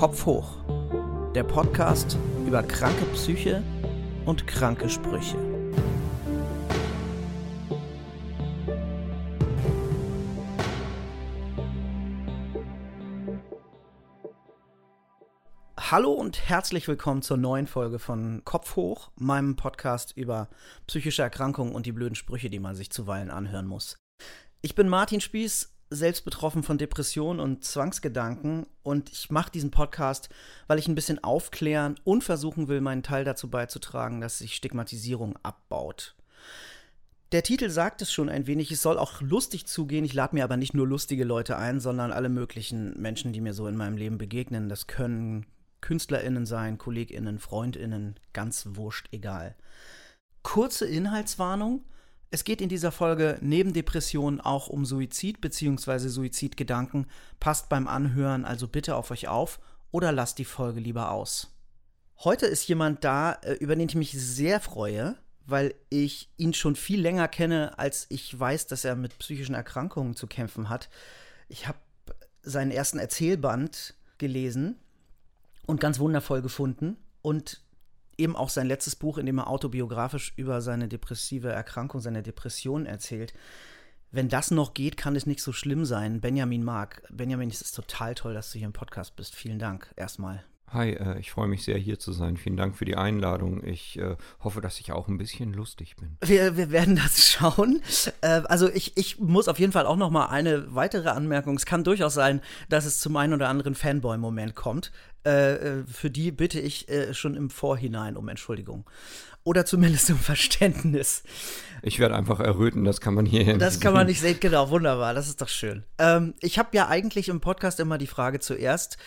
Kopf hoch. Der Podcast über kranke Psyche und kranke Sprüche. Hallo und herzlich willkommen zur neuen Folge von Kopf hoch, meinem Podcast über psychische Erkrankungen und die blöden Sprüche, die man sich zuweilen anhören muss. Ich bin Martin Spieß, selbst betroffen von Depressionen und Zwangsgedanken und ich mache diesen Podcast, weil ich ein bisschen aufklären und versuchen will, meinen Teil dazu beizutragen, dass sich Stigmatisierung abbaut. Der Titel sagt es schon ein wenig, es soll auch lustig zugehen. Ich lade mir aber nicht nur lustige Leute ein, sondern alle möglichen Menschen, die mir so in meinem Leben begegnen. Das können KünstlerInnen sein, KollegInnen, FreundInnen, ganz wurscht, egal. Kurze Inhaltswarnung. Es geht in dieser Folge neben Depressionen auch um Suizid bzw. Suizidgedanken. Passt beim Anhören also bitte auf euch auf oder lasst die Folge lieber aus. Heute ist jemand da, äh, über den ich mich sehr freue, weil ich ihn schon viel länger kenne, als ich weiß, dass er mit psychischen Erkrankungen zu kämpfen hat. Ich habe seinen ersten Erzählband gelesen und ganz wundervoll gefunden und eben auch sein letztes Buch, in dem er autobiografisch über seine depressive Erkrankung, seine Depression erzählt. Wenn das noch geht, kann es nicht so schlimm sein. Benjamin Mark. Benjamin, es ist total toll, dass du hier im Podcast bist. Vielen Dank erstmal. Hi, äh, ich freue mich sehr, hier zu sein. Vielen Dank für die Einladung. Ich äh, hoffe, dass ich auch ein bisschen lustig bin. Wir, wir werden das schauen. Äh, also ich, ich muss auf jeden Fall auch noch mal eine weitere Anmerkung. Es kann durchaus sein, dass es zum einen oder anderen Fanboy-Moment kommt. Äh, äh, für die bitte ich äh, schon im Vorhinein um Entschuldigung. Oder zumindest um Verständnis. Ich werde einfach erröten, das kann man hier Das sehen. kann man nicht sehen, genau, wunderbar, das ist doch schön. Ähm, ich habe ja eigentlich im Podcast immer die Frage zuerst,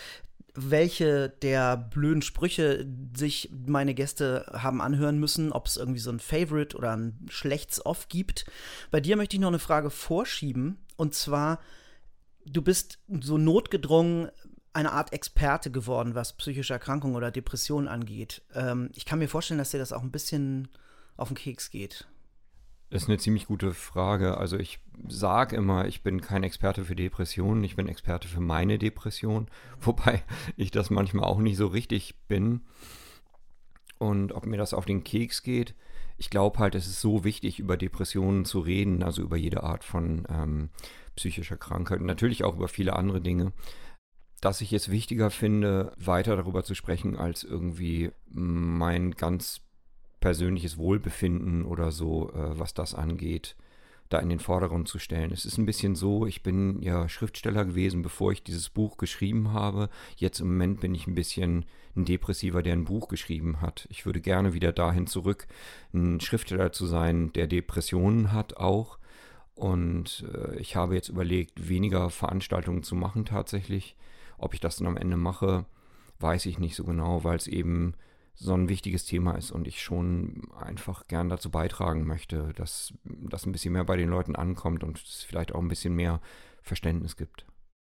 welche der blöden Sprüche sich meine Gäste haben anhören müssen, ob es irgendwie so ein Favorite oder ein Schlechts-Off gibt. Bei dir möchte ich noch eine Frage vorschieben. Und zwar, du bist so notgedrungen eine Art Experte geworden, was psychische Erkrankungen oder Depressionen angeht. Ähm, ich kann mir vorstellen, dass dir das auch ein bisschen auf den Keks geht. Das ist eine ziemlich gute Frage. Also ich sage immer, ich bin kein Experte für Depressionen, ich bin Experte für meine Depression, wobei ich das manchmal auch nicht so richtig bin. Und ob mir das auf den Keks geht, ich glaube halt, es ist so wichtig, über Depressionen zu reden, also über jede Art von ähm, psychischer Krankheit und natürlich auch über viele andere Dinge, dass ich es wichtiger finde, weiter darüber zu sprechen, als irgendwie mein ganz persönliches Wohlbefinden oder so, äh, was das angeht, da in den Vordergrund zu stellen. Es ist ein bisschen so, ich bin ja Schriftsteller gewesen, bevor ich dieses Buch geschrieben habe. Jetzt im Moment bin ich ein bisschen ein Depressiver, der ein Buch geschrieben hat. Ich würde gerne wieder dahin zurück, ein Schriftsteller zu sein, der Depressionen hat auch. Und äh, ich habe jetzt überlegt, weniger Veranstaltungen zu machen tatsächlich. Ob ich das dann am Ende mache, weiß ich nicht so genau, weil es eben so ein wichtiges Thema ist und ich schon einfach gern dazu beitragen möchte, dass das ein bisschen mehr bei den Leuten ankommt und es vielleicht auch ein bisschen mehr Verständnis gibt.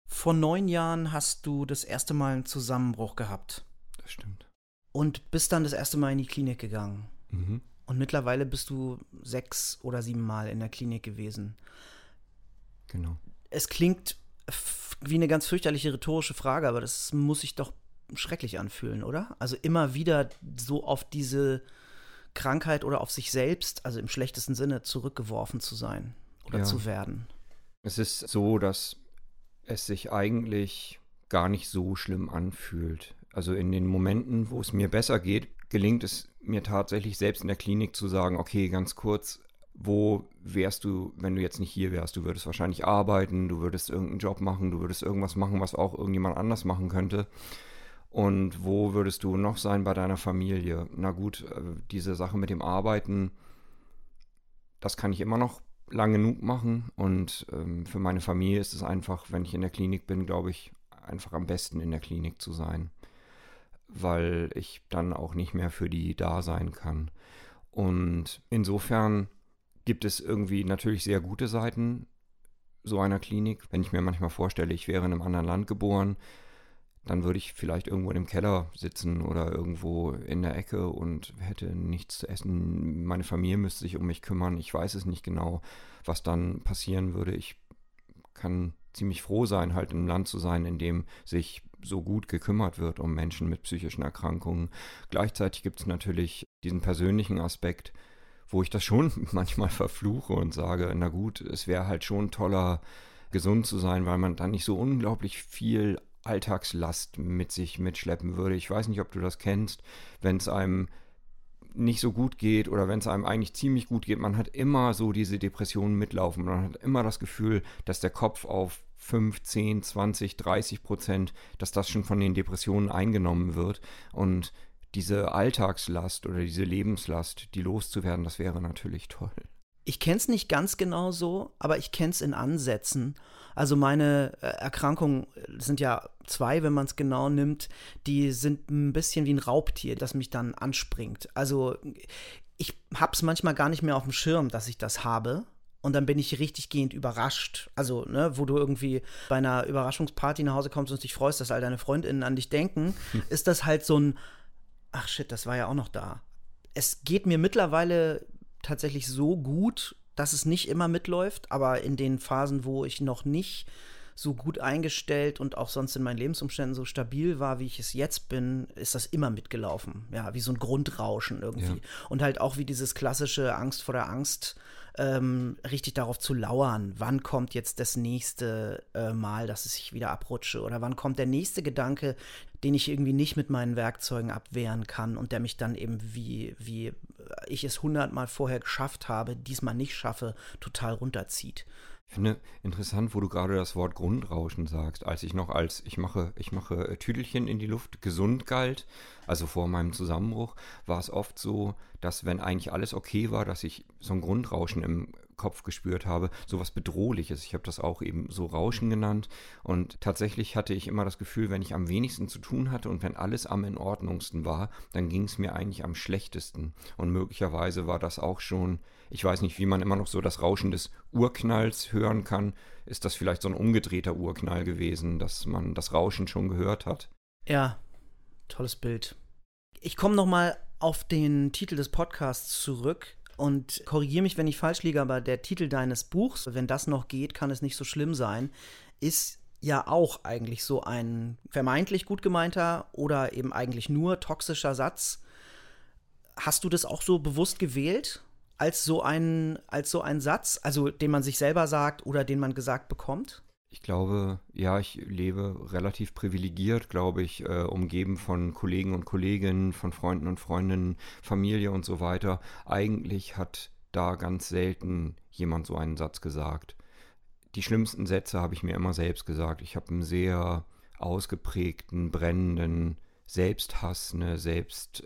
Vor neun Jahren hast du das erste Mal einen Zusammenbruch gehabt. Das stimmt. Und bist dann das erste Mal in die Klinik gegangen. Mhm. Und mittlerweile bist du sechs oder sieben Mal in der Klinik gewesen. Genau. Es klingt wie eine ganz fürchterliche rhetorische Frage, aber das muss sich doch schrecklich anfühlen, oder? Also immer wieder so auf diese Krankheit oder auf sich selbst, also im schlechtesten Sinne, zurückgeworfen zu sein oder ja. zu werden. Es ist so, dass es sich eigentlich gar nicht so schlimm anfühlt. Also in den Momenten, wo es mir besser geht, gelingt es mir tatsächlich selbst in der Klinik zu sagen, okay, ganz kurz, wo wärst du, wenn du jetzt nicht hier wärst? Du würdest wahrscheinlich arbeiten, du würdest irgendeinen Job machen, du würdest irgendwas machen, was auch irgendjemand anders machen könnte. Und wo würdest du noch sein bei deiner Familie? Na gut, äh, diese Sache mit dem Arbeiten, das kann ich immer noch lang genug machen. Und ähm, für meine Familie ist es einfach, wenn ich in der Klinik bin, glaube ich, einfach am besten in der Klinik zu sein. Weil ich dann auch nicht mehr für die da sein kann. Und insofern gibt es irgendwie natürlich sehr gute Seiten so einer Klinik. Wenn ich mir manchmal vorstelle, ich wäre in einem anderen Land geboren, dann würde ich vielleicht irgendwo im Keller sitzen oder irgendwo in der Ecke und hätte nichts zu essen. Meine Familie müsste sich um mich kümmern. Ich weiß es nicht genau, was dann passieren würde. Ich kann ziemlich froh sein, halt im Land zu sein, in dem sich so gut gekümmert wird um Menschen mit psychischen Erkrankungen. Gleichzeitig gibt es natürlich diesen persönlichen Aspekt, wo ich das schon manchmal verfluche und sage, na gut, es wäre halt schon toller, gesund zu sein, weil man dann nicht so unglaublich viel Alltagslast mit sich mitschleppen würde. Ich weiß nicht, ob du das kennst, wenn es einem nicht so gut geht oder wenn es einem eigentlich ziemlich gut geht, man hat immer so diese Depressionen mitlaufen. Man hat immer das Gefühl, dass der Kopf auf 5, 10, 20, 30 Prozent, dass das schon von den Depressionen eingenommen wird. Und diese Alltagslast oder diese Lebenslast, die loszuwerden, das wäre natürlich toll. Ich kenne es nicht ganz genau so, aber ich kenne es in Ansätzen. Also meine äh, Erkrankungen sind ja zwei, wenn man es genau nimmt. Die sind ein bisschen wie ein Raubtier, das mich dann anspringt. Also ich habe es manchmal gar nicht mehr auf dem Schirm, dass ich das habe. Und dann bin ich richtig gehend überrascht. Also, ne, wo du irgendwie bei einer Überraschungsparty nach Hause kommst und dich freust, dass all deine Freundinnen an dich denken, hm. ist das halt so ein, ach shit, das war ja auch noch da. Es geht mir mittlerweile tatsächlich so gut, dass es nicht immer mitläuft, aber in den Phasen, wo ich noch nicht so gut eingestellt und auch sonst in meinen Lebensumständen so stabil war, wie ich es jetzt bin, ist das immer mitgelaufen. Ja, wie so ein Grundrauschen irgendwie. Ja. Und halt auch wie dieses klassische Angst vor der Angst, ähm, richtig darauf zu lauern, wann kommt jetzt das nächste äh, Mal, dass es sich wieder abrutsche oder wann kommt der nächste Gedanke, den ich irgendwie nicht mit meinen Werkzeugen abwehren kann und der mich dann eben wie, wie ich es hundertmal vorher geschafft habe, diesmal nicht schaffe, total runterzieht. Ich finde interessant, wo du gerade das Wort Grundrauschen sagst. Als ich noch als ich mache, ich mache äh, Tüdelchen in die Luft gesund galt, also vor meinem Zusammenbruch, war es oft so, dass wenn eigentlich alles okay war, dass ich so ein Grundrauschen im Kopf gespürt habe, sowas Bedrohliches. Ich habe das auch eben so Rauschen genannt. Und tatsächlich hatte ich immer das Gefühl, wenn ich am wenigsten zu tun hatte und wenn alles am in Ordnungsten war, dann ging es mir eigentlich am schlechtesten. Und möglicherweise war das auch schon, ich weiß nicht, wie man immer noch so das Rauschen des Urknalls hören kann. Ist das vielleicht so ein umgedrehter Urknall gewesen, dass man das Rauschen schon gehört hat? Ja, tolles Bild. Ich komme nochmal auf den Titel des Podcasts zurück. Und korrigiere mich, wenn ich falsch liege, aber der Titel deines Buchs, wenn das noch geht, kann es nicht so schlimm sein, ist ja auch eigentlich so ein vermeintlich gut gemeinter oder eben eigentlich nur toxischer Satz. Hast du das auch so bewusst gewählt als so ein als so ein Satz, also den man sich selber sagt oder den man gesagt bekommt? Ich glaube, ja, ich lebe relativ privilegiert, glaube ich, äh, umgeben von Kollegen und Kolleginnen, von Freunden und Freundinnen, Familie und so weiter. Eigentlich hat da ganz selten jemand so einen Satz gesagt. Die schlimmsten Sätze habe ich mir immer selbst gesagt. Ich habe einen sehr ausgeprägten, brennenden Selbsthass, eine Selbst,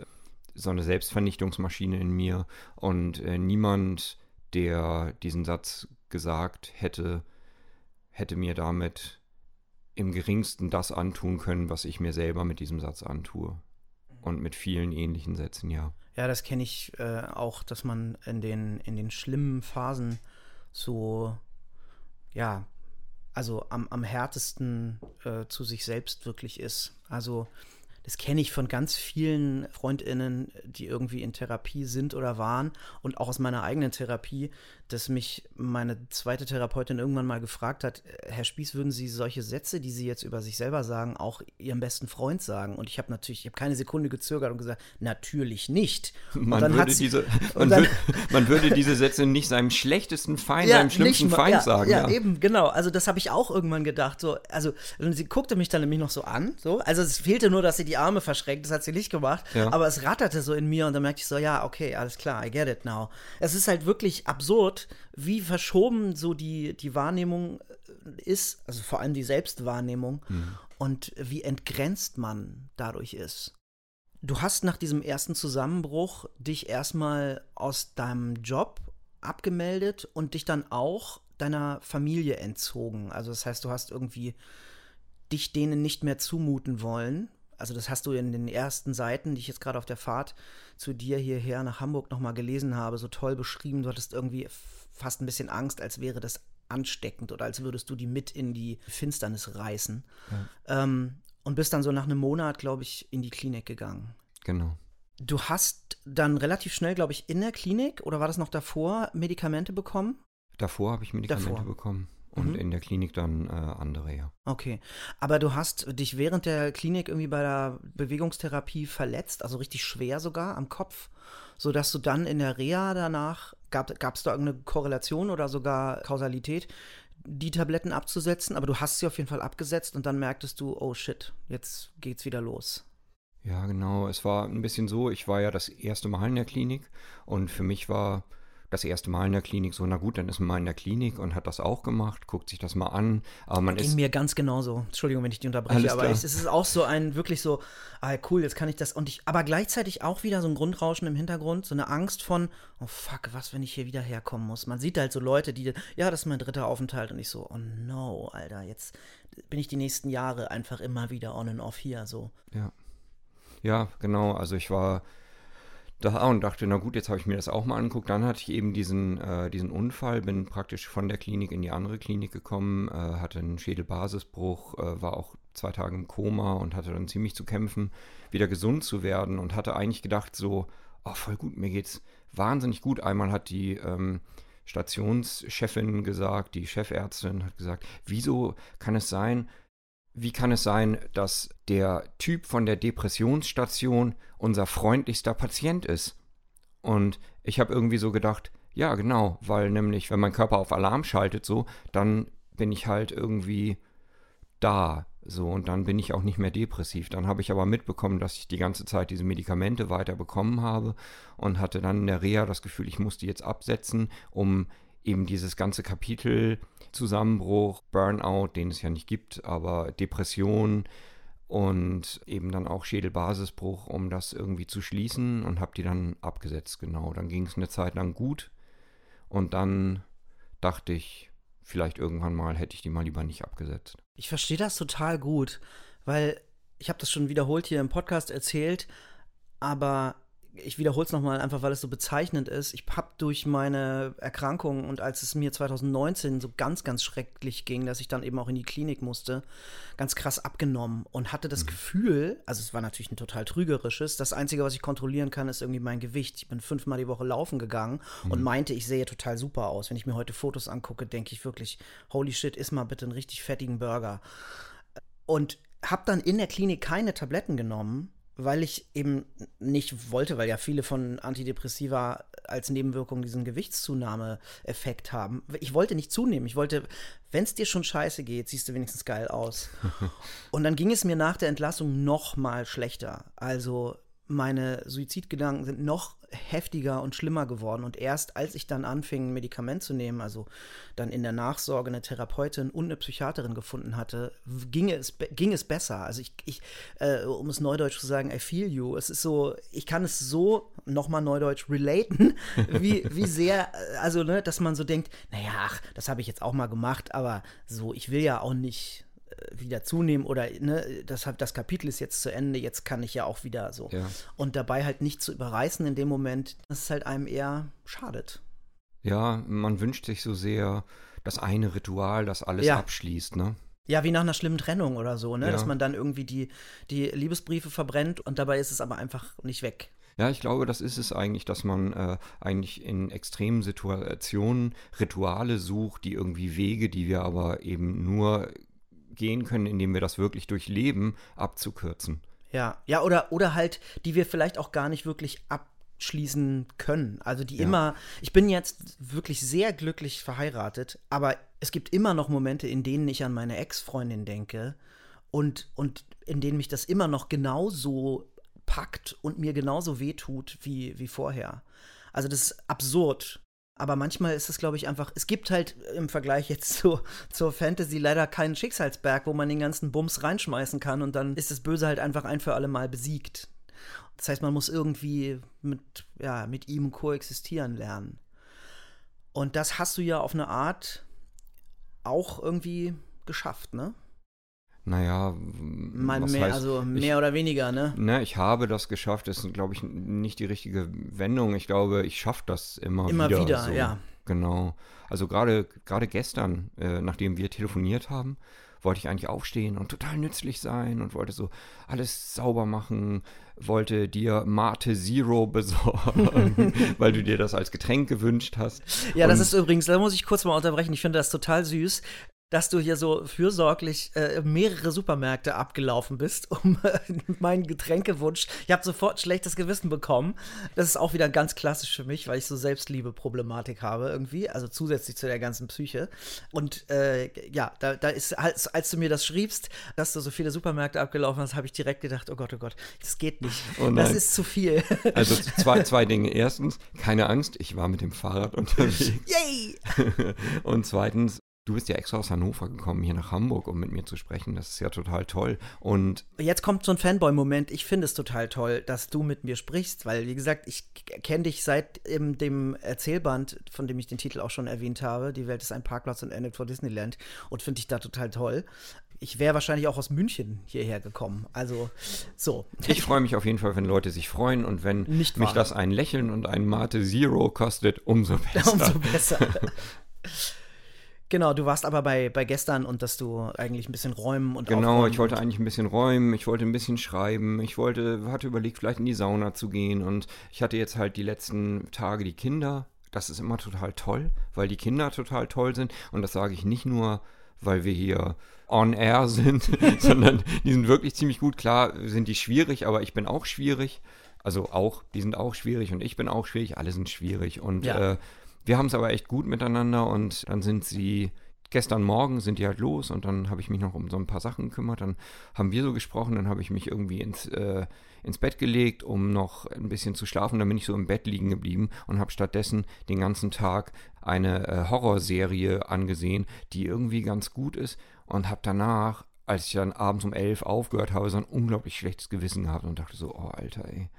so eine Selbstvernichtungsmaschine in mir und äh, niemand, der diesen Satz gesagt hätte, hätte mir damit im geringsten das antun können, was ich mir selber mit diesem Satz antue. Und mit vielen ähnlichen Sätzen, ja. Ja, das kenne ich äh, auch, dass man in den, in den schlimmen Phasen so, ja, also am, am härtesten äh, zu sich selbst wirklich ist. Also das kenne ich von ganz vielen Freundinnen, die irgendwie in Therapie sind oder waren und auch aus meiner eigenen Therapie, dass mich meine zweite Therapeutin irgendwann mal gefragt hat, Herr Spieß, würden Sie solche Sätze, die Sie jetzt über sich selber sagen, auch Ihrem besten Freund sagen? Und ich habe natürlich, ich habe keine Sekunde gezögert und gesagt, natürlich nicht. Man würde, diese, man, dann, würde, man würde diese Sätze nicht seinem schlechtesten Feind, ja, seinem schlimmsten nicht, Feind ja, sagen. Ja, ja, eben, genau. Also das habe ich auch irgendwann gedacht. So, also sie guckte mich dann nämlich noch so an. So. Also es fehlte nur, dass sie die Arme verschränkt, das hat sie nicht gemacht. Ja. Aber es ratterte so in mir und dann merkte ich so, ja, okay, alles klar, I get it now. Es ist halt wirklich absurd, wie verschoben so die, die Wahrnehmung äh, ist, also vor allem die Selbstwahrnehmung mhm. und wie entgrenzt man dadurch ist. Du hast nach diesem ersten Zusammenbruch dich erstmal aus deinem Job abgemeldet und dich dann auch deiner Familie entzogen. Also das heißt, du hast irgendwie dich denen nicht mehr zumuten wollen. Also das hast du in den ersten Seiten, die ich jetzt gerade auf der Fahrt zu dir hierher nach Hamburg nochmal gelesen habe, so toll beschrieben. Du hattest irgendwie fast ein bisschen Angst, als wäre das ansteckend oder als würdest du die mit in die Finsternis reißen. Ja. Ähm, und bist dann so nach einem Monat, glaube ich, in die Klinik gegangen. Genau. Du hast dann relativ schnell, glaube ich, in der Klinik oder war das noch davor, Medikamente bekommen? Davor habe ich Medikamente davor. bekommen. Und Mhm. in der Klinik dann äh, andere, ja. Okay. Aber du hast dich während der Klinik irgendwie bei der Bewegungstherapie verletzt, also richtig schwer sogar am Kopf, sodass du dann in der Reha danach, gab es da irgendeine Korrelation oder sogar Kausalität, die Tabletten abzusetzen, aber du hast sie auf jeden Fall abgesetzt und dann merktest du, oh shit, jetzt geht's wieder los. Ja, genau. Es war ein bisschen so, ich war ja das erste Mal in der Klinik und für mich war das erste Mal in der Klinik so, na gut, dann ist man mal in der Klinik und hat das auch gemacht, guckt sich das mal an. Aber man Ging ist. mir ganz genauso. Entschuldigung, wenn ich dich unterbreche, aber es, es ist auch so ein wirklich so, ah cool, jetzt kann ich das und ich, aber gleichzeitig auch wieder so ein Grundrauschen im Hintergrund, so eine Angst von, oh fuck, was, wenn ich hier wieder herkommen muss. Man sieht halt so Leute, die, ja, das ist mein dritter Aufenthalt und ich so, oh no, Alter, jetzt bin ich die nächsten Jahre einfach immer wieder on and off hier, so. Ja. Ja, genau. Also ich war da und dachte, na gut, jetzt habe ich mir das auch mal angeguckt. Dann hatte ich eben diesen, äh, diesen Unfall, bin praktisch von der Klinik in die andere Klinik gekommen, äh, hatte einen Schädelbasisbruch, äh, war auch zwei Tage im Koma und hatte dann ziemlich zu kämpfen, wieder gesund zu werden und hatte eigentlich gedacht so, oh voll gut, mir geht's wahnsinnig gut. Einmal hat die ähm, Stationschefin gesagt, die Chefärztin hat gesagt, wieso kann es sein, wie kann es sein, dass der Typ von der Depressionsstation unser freundlichster Patient ist? Und ich habe irgendwie so gedacht, ja, genau, weil nämlich, wenn mein Körper auf Alarm schaltet, so, dann bin ich halt irgendwie da. So, und dann bin ich auch nicht mehr depressiv. Dann habe ich aber mitbekommen, dass ich die ganze Zeit diese Medikamente weiter bekommen habe und hatte dann in der Reha das Gefühl, ich muss die jetzt absetzen, um eben dieses ganze Kapitel Zusammenbruch, Burnout, den es ja nicht gibt, aber Depression und eben dann auch Schädelbasisbruch, um das irgendwie zu schließen und habe die dann abgesetzt, genau. Dann ging es eine Zeit lang gut und dann dachte ich, vielleicht irgendwann mal hätte ich die mal lieber nicht abgesetzt. Ich verstehe das total gut, weil ich habe das schon wiederholt hier im Podcast erzählt, aber ich wiederhole es nochmal einfach, weil es so bezeichnend ist. Ich habe durch meine Erkrankung und als es mir 2019 so ganz, ganz schrecklich ging, dass ich dann eben auch in die Klinik musste, ganz krass abgenommen und hatte das Gefühl, also es war natürlich ein total trügerisches, das Einzige, was ich kontrollieren kann, ist irgendwie mein Gewicht. Ich bin fünfmal die Woche laufen gegangen und meinte, ich sehe total super aus. Wenn ich mir heute Fotos angucke, denke ich wirklich, holy shit, iss mal bitte einen richtig fettigen Burger. Und habe dann in der Klinik keine Tabletten genommen, weil ich eben nicht wollte, weil ja viele von Antidepressiva als Nebenwirkung diesen Gewichtszunahme-Effekt haben. Ich wollte nicht zunehmen. Ich wollte, wenn es dir schon scheiße geht, siehst du wenigstens geil aus. Und dann ging es mir nach der Entlassung noch mal schlechter. Also meine Suizidgedanken sind noch heftiger und schlimmer geworden. Und erst als ich dann anfing, ein Medikament zu nehmen, also dann in der Nachsorge eine Therapeutin und eine Psychiaterin gefunden hatte, ging es, ging es besser. Also ich, ich äh, um es neudeutsch zu sagen, I feel you. Es ist so, ich kann es so nochmal neudeutsch relaten, wie, wie sehr, äh, also, ne, dass man so denkt, naja, ach, das habe ich jetzt auch mal gemacht, aber so, ich will ja auch nicht wieder zunehmen oder ne, das, das Kapitel ist jetzt zu Ende, jetzt kann ich ja auch wieder so. Ja. Und dabei halt nicht zu überreißen in dem Moment, dass es halt einem eher schadet. Ja, man wünscht sich so sehr das eine Ritual, das alles Ja. abschließt, ne? Ja, wie nach einer schlimmen Trennung oder so, ne? Ja. Dass man dann irgendwie die, die Liebesbriefe verbrennt und dabei ist es aber einfach nicht weg. Ja, ich glaube, das ist es eigentlich, dass man äh, eigentlich in extremen Situationen Rituale sucht, die irgendwie Wege, die wir aber eben nur gehen können, indem wir das wirklich durchleben, abzukürzen. Ja, ja, oder, oder halt, die wir vielleicht auch gar nicht wirklich abschließen können. Also die Ja. immer, ich bin jetzt wirklich sehr glücklich verheiratet, aber es gibt immer noch Momente, in denen ich an meine Ex-Freundin denke und, und in denen mich das immer noch genauso packt und mir genauso wehtut wie, wie vorher. Also das ist absurd. Aber manchmal ist es, glaube ich, einfach, es gibt halt im Vergleich jetzt zu, zur Fantasy leider keinen Schicksalsberg, wo man den ganzen Bums reinschmeißen kann und dann ist das Böse halt einfach ein für alle Mal besiegt. Das heißt, man muss irgendwie mit, ja, mit ihm koexistieren lernen. Und das hast du ja auf eine Art auch irgendwie geschafft, ne? Naja, Mal was mehr, heißt, also ich, mehr oder weniger, ne? Ne, ich habe das geschafft. Das ist, glaube ich, nicht die richtige Wendung. Ich glaube, ich schaffe das immer, Immer wieder. wieder, so. ja. Genau. Also gerade gerade gestern, äh, nachdem wir telefoniert haben, wollte ich eigentlich aufstehen und total nützlich sein und wollte so alles sauber machen, wollte dir Mate Zero besorgen, weil du dir das als Getränk gewünscht hast. Ja, das Und- ist übrigens, da muss ich kurz mal unterbrechen, ich finde das total süß, dass du hier so fürsorglich äh, mehrere Supermärkte abgelaufen bist, um äh, meinen Getränkewunsch. Ich habe sofort schlechtes Gewissen bekommen. Das ist auch wieder ganz klassisch für mich, weil ich so Selbstliebe-Problematik habe irgendwie, also zusätzlich zu der ganzen Psyche. Und äh, ja, da, da ist, als, als du mir das schriebst, dass du so viele Supermärkte abgelaufen hast, habe ich direkt gedacht, oh Gott, ohOtt, das geht nicht. Oh das ist zu viel. Also zwei, zwei Dinge. Erstens, keine Angst, ich war mit dem Fahrrad unterwegs. Yay! Und zweitens, du bist ja extra aus Hannover gekommen, hier nach Hamburg, um mit mir zu sprechen. Das ist ja total toll. Und Jetzt kommt so ein Fanboy-Moment. Ich finde es total toll, dass du mit mir sprichst, weil, wie gesagt, ich kenne dich seit ähm, dem Erzählband, von dem ich den Titel auch schon erwähnt habe. Die Welt ist ein Parkplatz und endet vor Disneyland und finde dich da total toll. Ich wäre wahrscheinlich auch aus München hierher gekommen. Also, so. ich freue mich auf jeden Fall, wenn Leute sich freuen und wenn Nicht mich wahr. das ein Lächeln und ein Mate Zero kostet, umso besser. Umso besser. genau, du warst aber bei, bei gestern und dass du eigentlich ein bisschen räumen und Genau, ich wollte eigentlich ein bisschen räumen, ich wollte ein bisschen schreiben, ich wollte, hatte überlegt, vielleicht in die Sauna zu gehen und ich hatte jetzt halt die letzten Tage die Kinder. Das ist immer total toll, weil die Kinder total toll sind und das sage ich nicht nur, weil wir hier on air sind, sondern die sind wirklich ziemlich gut. Klar sind die schwierig, aber ich bin auch schwierig. Also auch, die sind auch schwierig und ich bin auch schwierig, alle sind schwierig und Ja. äh, wir haben es aber echt gut miteinander und dann sind sie gestern Morgen sind die halt los und dann habe ich mich noch um so ein paar Sachen gekümmert. Dann haben wir so gesprochen, dann habe ich mich irgendwie ins, äh, ins Bett gelegt, um noch ein bisschen zu schlafen. Dann bin ich so im Bett liegen geblieben und habe stattdessen den ganzen Tag eine äh, Horrorserie angesehen, die irgendwie ganz gut ist und habe danach, als ich dann abends um elf aufgehört habe, so ein unglaublich schlechtes Gewissen gehabt und dachte so, oh Alter, ey,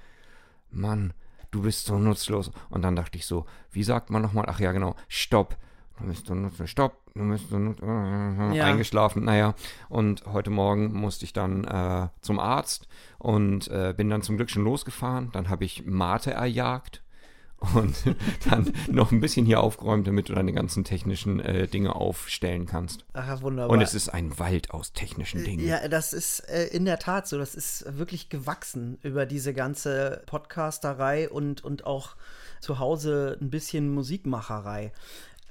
Mann, du bist so nutzlos. Und dann dachte ich so, wie sagt man nochmal? Ach ja, genau, stopp. Du bist so nutzlos, stopp. Du bist so nutzlos. Ja. Eingeschlafen, naja. Und heute Morgen musste ich dann äh, zum Arzt und äh, bin dann zum Glück schon losgefahren. Dann habe ich Mate erjagt und dann noch ein bisschen hier aufgeräumt, damit du deine ganzen technischen äh, Dinge aufstellen kannst. Ach, wunderbar. Und es ist ein Wald aus technischen Dingen. Ja, das ist äh, in der Tat so. Das ist wirklich gewachsen über diese ganze Podcasterei und, und auch zu Hause ein bisschen Musikmacherei.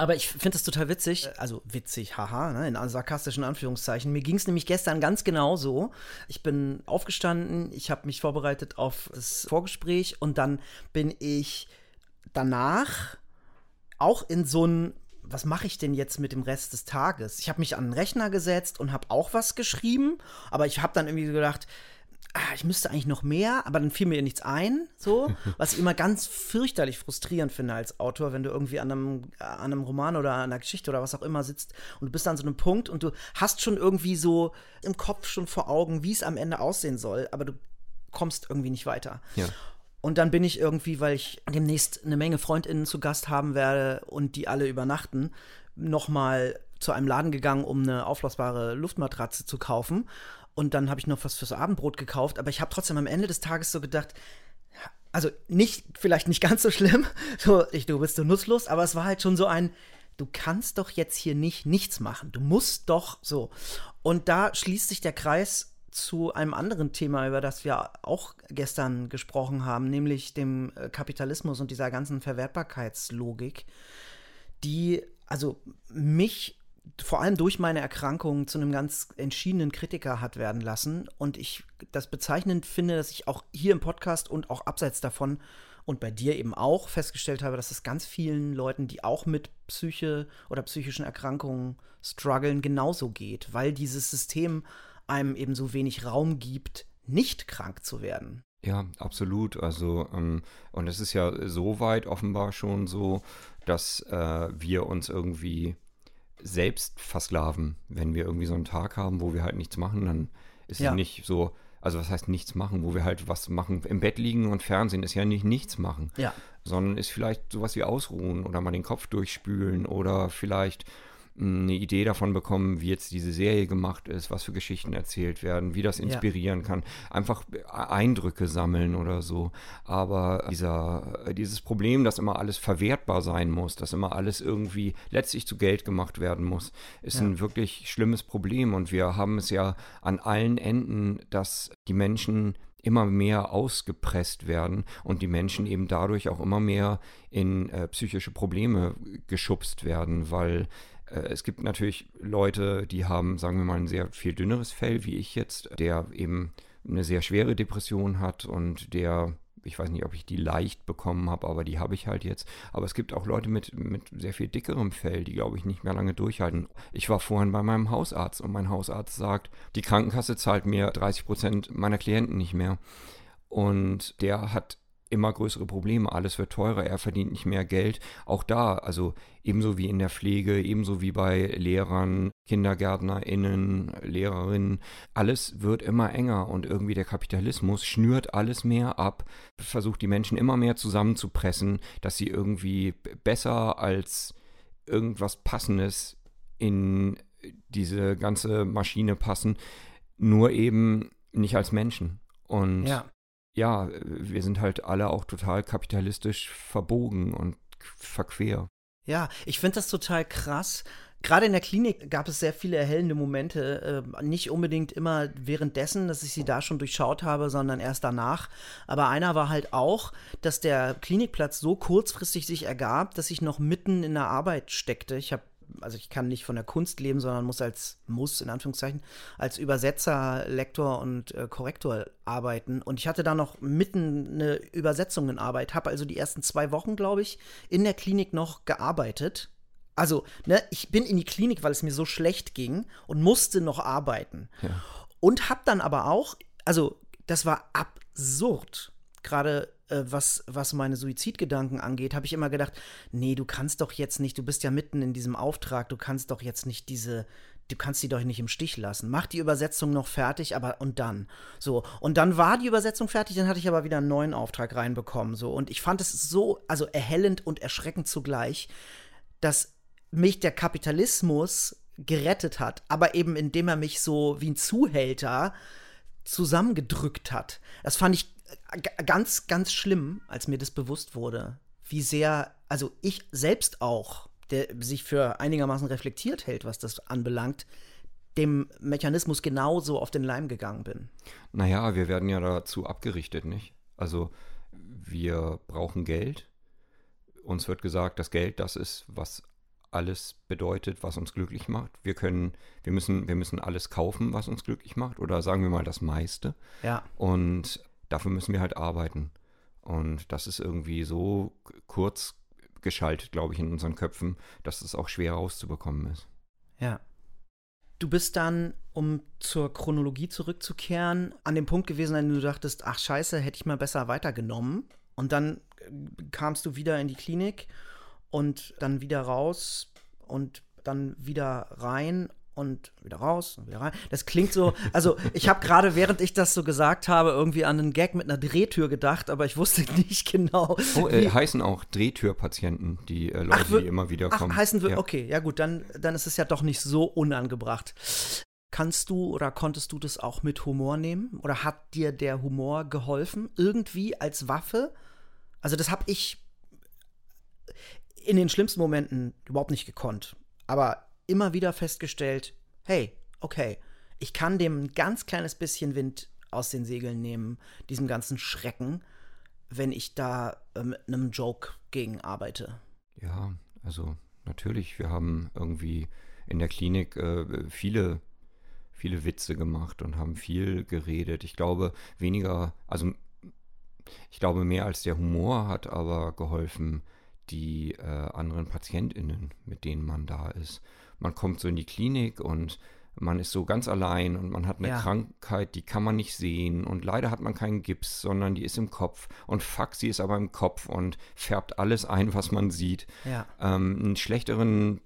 Aber ich finde das total witzig, also witzig, haha, ne, in sarkastischen Anführungszeichen. Mir ging es nämlich gestern ganz genau so. Ich bin aufgestanden, ich habe mich vorbereitet auf das Vorgespräch und dann bin ich danach auch in so ein, was mache ich denn jetzt mit dem Rest des Tages? Ich habe mich an den Rechner gesetzt und habe auch was geschrieben, aber ich habe dann irgendwie gedacht, ah, ich müsste eigentlich noch mehr, aber dann fiel mir nichts ein, so, was ich immer ganz fürchterlich frustrierend finde als Autor, wenn du irgendwie an einem, an einem Roman oder an einer Geschichte oder was auch immer sitzt und du bist an so einem Punkt und du hast schon irgendwie so im Kopf schon vor Augen, wie es am Ende aussehen soll, aber du kommst irgendwie nicht weiter. Ja. Und dann bin ich irgendwie, weil ich demnächst eine Menge FreundInnen zu Gast haben werde und die alle übernachten, nochmal zu einem Laden gegangen, um eine auflassbare Luftmatratze zu kaufen. Und dann habe ich noch was fürs Abendbrot gekauft, aber ich habe trotzdem am Ende des Tages so gedacht, also nicht, vielleicht nicht ganz so schlimm, so, ich, du bist so nutzlos, aber es war halt schon so ein, du kannst doch jetzt hier nicht nichts machen, du musst doch so. Und da schließt sich der Kreis zu einem anderen Thema, über das wir auch gestern gesprochen haben, nämlich dem äh, Kapitalismus und dieser ganzen Verwertbarkeitslogik, die also mich vor allem durch meine Erkrankung zu einem ganz entschiedenen Kritiker hat werden lassen. Und ich das bezeichnend finde, dass ich auch hier im Podcast und auch abseits davon und bei dir eben auch festgestellt habe, dass es ganz vielen Leuten, die auch mit Psyche oder psychischen Erkrankungen strugglen, genauso geht, weil dieses System einem eben so wenig Raum gibt, nicht krank zu werden. Ja, absolut. Also, ähm, und es ist ja so weit offenbar schon so, dass äh, wir uns irgendwie selbst versklaven. Wenn wir irgendwie so einen Tag haben, wo wir halt nichts machen, dann ist Ja. es nicht so, also was heißt nichts machen, wo wir halt was machen. Im Bett liegen und Fernsehen ist ja nicht nichts machen, Ja. sondern ist vielleicht sowas wie ausruhen oder mal den Kopf durchspülen oder vielleicht eine Idee davon bekommen, wie jetzt diese Serie gemacht ist, was für Geschichten erzählt werden, wie das inspirieren ja. kann. Einfach Eindrücke sammeln oder so. Aber dieser, dieses Problem, dass immer alles verwertbar sein muss, dass immer alles irgendwie letztlich zu Geld gemacht werden muss, ist ja. ein wirklich schlimmes Problem. Und wir haben es ja an allen Enden, dass die Menschen immer mehr ausgepresst werden und die Menschen eben dadurch auch immer mehr in äh, psychische Probleme geschubst werden, weil äh, es gibt natürlich Leute, die haben, sagen wir mal, ein sehr viel dünneres Fell, wie ich jetzt, der eben eine sehr schwere Depression hat und der ich weiß nicht, ob ich die leicht bekommen habe, aber die habe ich halt jetzt. Aber es gibt auch Leute mit, mit sehr viel dickerem Fell, die, glaube ich, nicht mehr lange durchhalten. Ich war vorhin bei meinem Hausarzt und mein Hausarzt sagt, die Krankenkasse zahlt mir 30 Prozent meiner Klienten nicht mehr. Und der hat immer größere Probleme, alles wird teurer, er verdient nicht mehr Geld. Auch da, also ebenso wie in der Pflege, ebenso wie bei Lehrern, KindergärtnerInnen, Lehrerinnen, alles wird immer enger und irgendwie der Kapitalismus schnürt alles mehr ab, versucht die Menschen immer mehr zusammenzupressen, dass sie irgendwie besser als irgendwas Passendes in diese ganze Maschine passen, nur eben nicht als Menschen. Und ja ja, wir sind halt alle auch total kapitalistisch verbogen und verquer. Ja, ich finde das total krass. Gerade in der Klinik gab es sehr viele erhellende Momente. Äh, nicht unbedingt immer währenddessen, dass ich sie da schon durchschaut habe, sondern erst danach. Aber einer war halt auch, dass der Klinikplatz so kurzfristig sich ergab, dass ich noch mitten in der Arbeit steckte. Ich habe also ich kann nicht von der Kunst leben, sondern muss als, muss in Anführungszeichen, als Übersetzer, Lektor und äh, Korrektor arbeiten. Und ich hatte da noch mitten eine Übersetzung in Arbeit, habe also die ersten zwei Wochen, glaube ich, in der Klinik noch gearbeitet. Also, ne, ich bin in die Klinik, weil es mir so schlecht ging und musste noch arbeiten. Ja. Und habe dann aber auch, also das war absurd, gerade äh, was, was meine Suizidgedanken angeht, habe ich immer gedacht, nee, du kannst doch jetzt nicht, du bist ja mitten in diesem Auftrag, du kannst doch jetzt nicht diese, du kannst die doch nicht im Stich lassen. Mach die Übersetzung noch fertig, aber und dann. So. Und dann war die Übersetzung fertig, dann hatte ich aber wieder einen neuen Auftrag reinbekommen. So. Und ich fand es so, also erhellend und erschreckend zugleich, dass mich der Kapitalismus gerettet hat, aber eben indem er mich so wie ein Zuhälter zusammengedrückt hat. Das fand ich ganz, ganz schlimm, als mir das bewusst wurde, wie sehr, also ich selbst auch, der sich für einigermaßen reflektiert hält, was das anbelangt, dem Mechanismus genauso auf den Leim gegangen bin. Naja, wir werden ja dazu abgerichtet, nicht? Also wir brauchen Geld. Uns wird gesagt, das Geld, das ist, was alles bedeutet, was uns glücklich macht. Wir können, wir müssen, wir müssen alles kaufen, was uns glücklich macht, oder sagen wir mal das meiste. Ja. Und dafür müssen wir halt arbeiten. Und das ist irgendwie so kurz geschaltet, glaube ich, in unseren Köpfen, dass es auch schwer rauszubekommen ist. Ja. Du bist dann, um zur Chronologie zurückzukehren, an dem Punkt gewesen, an dem du dachtest, ach scheiße, hätte ich mal besser weitergenommen. Und dann äh, kamst du wieder in die Klinik und dann wieder raus und dann wieder rein und wieder raus und wieder rein. Das klingt so, also ich habe gerade, während ich das so gesagt habe, irgendwie an einen Gag mit einer Drehtür gedacht, aber ich wusste nicht genau. Oh, äh, heißen auch Drehtürpatienten, die äh, Leute, ach, die immer wieder kommen. Ach, heißen wir, ja. okay, ja gut, dann, dann ist es ja doch nicht so unangebracht. Kannst du oder konntest du das auch mit Humor nehmen? Oder hat dir der Humor geholfen? Irgendwie als Waffe? Also, das habe ich in den schlimmsten Momenten überhaupt nicht gekonnt. Aber immer wieder festgestellt, hey, okay, ich kann dem ein ganz kleines bisschen Wind aus den Segeln nehmen, diesem ganzen Schrecken, wenn ich da äh, mit einem Joke gegen arbeite. Ja, also natürlich, wir haben irgendwie in der Klinik äh, viele, viele Witze gemacht und haben viel geredet. Ich glaube, weniger, also ich glaube, mehr als der Humor hat aber geholfen, die äh, anderen PatientInnen, mit denen man da ist man kommt so in die Klinik und man ist so ganz allein und man hat eine ja. Krankheit, die kann man nicht sehen und leider hat man keinen Gips, sondern die ist im Kopf und fuck, sie ist aber im Kopf und färbt alles ein, was man sieht. Ja. Ähm, einen schlechteren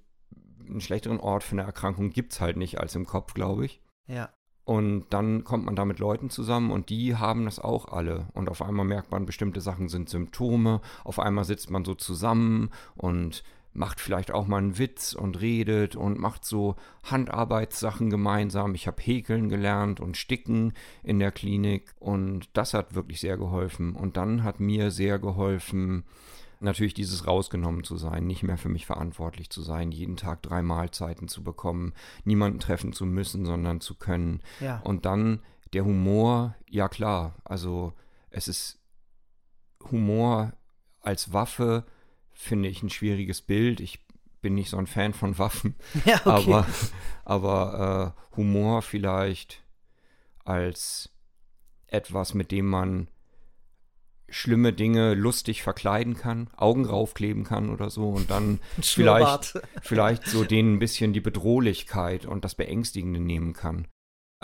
einen schlechteren Ort für eine Erkrankung gibt es halt nicht als im Kopf, glaube ich. Ja. Und dann kommt man da mit Leuten zusammen und die haben das auch alle. Und auf einmal merkt man, bestimmte Sachen sind Symptome. Auf einmal sitzt man so zusammen und macht vielleicht auch mal einen Witz und redet und macht so Handarbeitssachen gemeinsam. Ich habe Häkeln gelernt und Sticken in der Klinik und das hat wirklich sehr geholfen. Und dann hat mir sehr geholfen, natürlich dieses rausgenommen zu sein, nicht mehr für mich verantwortlich zu sein, jeden Tag drei Mahlzeiten zu bekommen, niemanden treffen zu müssen, sondern zu können. Ja. Und dann der Humor, ja klar, also es ist Humor als Waffe finde ich ein schwieriges Bild. Ich bin nicht so ein Fan von Waffen. Ja, okay. Aber, aber äh, Humor vielleicht als etwas, mit dem man schlimme Dinge lustig verkleiden kann, Augen raufkleben kann oder so und dann vielleicht, vielleicht so denen ein bisschen die Bedrohlichkeit und das Beängstigende nehmen kann.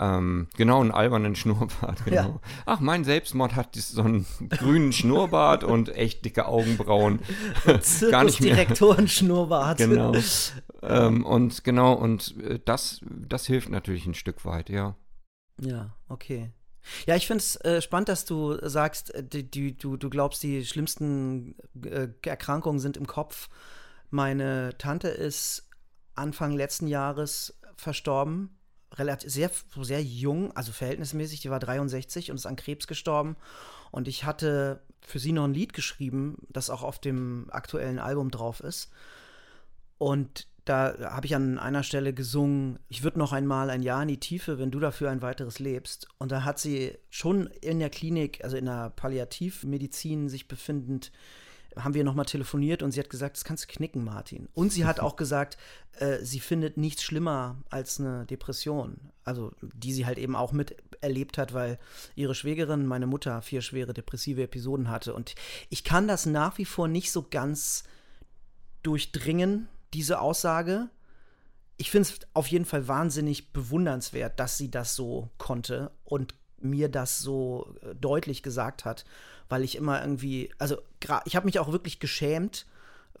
Ähm, genau, einen albernen Schnurrbart, genau. Ja. Ach, mein Selbstmord hat so einen grünen Schnurrbart und echt dicke Augenbrauen. Gar nicht mehr. Direktoren-Schnurrbart. Genau. Ähm, und genau, und äh, das, das hilft natürlich ein Stück weit, ja. Ja, okay. Ja, ich finde es äh, spannend, dass du sagst, äh, die, die, du, du glaubst, die schlimmsten äh, Erkrankungen sind im Kopf. Meine Tante ist Anfang letzten Jahres verstorben relativ sehr, sehr jung, also verhältnismäßig, die war 63 und ist an Krebs gestorben. Und ich hatte für sie noch ein Lied geschrieben, das auch auf dem aktuellen Album drauf ist. Und da habe ich an einer Stelle gesungen, ich würde noch einmal ein Jahr in die Tiefe, wenn du dafür ein weiteres lebst. Und da hat sie schon in der Klinik, also in der Palliativmedizin sich befindend, haben wir nochmal telefoniert und sie hat gesagt, das kannst du knicken, Martin. Und sie hat auch gesagt, äh, sie findet nichts schlimmer als eine Depression. Also, die sie halt eben auch miterlebt hat, weil ihre Schwägerin, meine Mutter, vier schwere depressive Episoden hatte. Und ich kann das nach wie vor nicht so ganz durchdringen, diese Aussage. Ich finde es auf jeden Fall wahnsinnig bewundernswert, dass sie das so konnte und mir das so äh, deutlich gesagt hat weil ich immer irgendwie, also ich habe mich auch wirklich geschämt,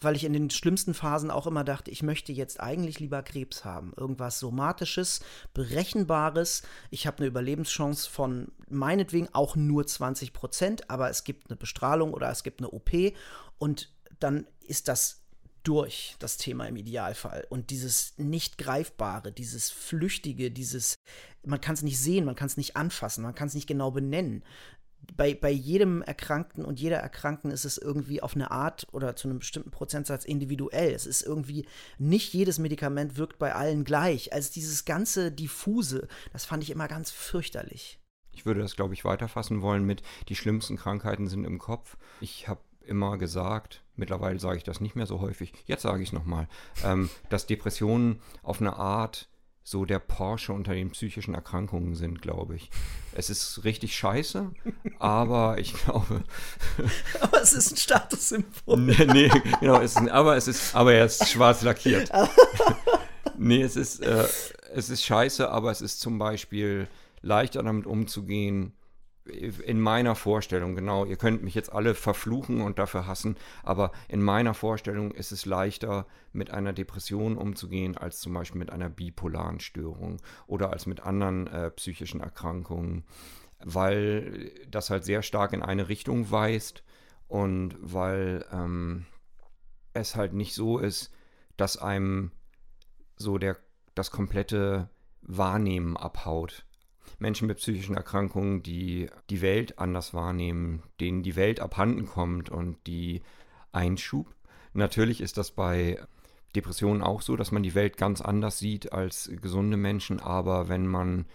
weil ich in den schlimmsten Phasen auch immer dachte, ich möchte jetzt eigentlich lieber Krebs haben. Irgendwas Somatisches, Berechenbares. Ich habe eine Überlebenschance von meinetwegen auch nur 20 Prozent, aber es gibt eine Bestrahlung oder es gibt eine OP und dann ist das durch, das Thema im Idealfall. Und dieses nicht greifbare, dieses flüchtige, dieses, man kann es nicht sehen, man kann es nicht anfassen, man kann es nicht genau benennen bei, bei jedem Erkrankten und jeder Erkrankten ist es irgendwie auf eine Art oder zu einem bestimmten Prozentsatz individuell. Es ist irgendwie, nicht jedes Medikament wirkt bei allen gleich. Also dieses ganze Diffuse, das fand ich immer ganz fürchterlich. Ich würde das, glaube ich, weiterfassen wollen mit, die schlimmsten Krankheiten sind im Kopf. Ich habe immer gesagt, mittlerweile sage ich das nicht mehr so häufig, jetzt sage ich es nochmal, ähm, dass Depressionen auf eine Art so der Porsche unter den psychischen Erkrankungen sind, glaube ich. Es ist richtig scheiße, aber ich glaube. aber es ist ein Statussymbol. nee, nee, genau, es ist, aber es ist, aber er ist schwarz lackiert. nee, es ist, äh, es ist scheiße, aber es ist zum Beispiel leichter damit umzugehen, in meiner Vorstellung, genau, ihr könnt mich jetzt alle verfluchen und dafür hassen, aber in meiner Vorstellung ist es leichter, mit einer Depression umzugehen, als zum Beispiel mit einer bipolaren Störung oder als mit anderen äh, psychischen Erkrankungen, weil das halt sehr stark in eine Richtung weist und weil ähm, es halt nicht so ist, dass einem so der, das komplette Wahrnehmen abhaut Menschen mit psychischen Erkrankungen, die die Welt anders wahrnehmen, denen die Welt abhanden kommt und die Einschub. Natürlich ist das bei Depressionen auch so, dass man die Welt ganz anders sieht als gesunde Menschen, aber wenn man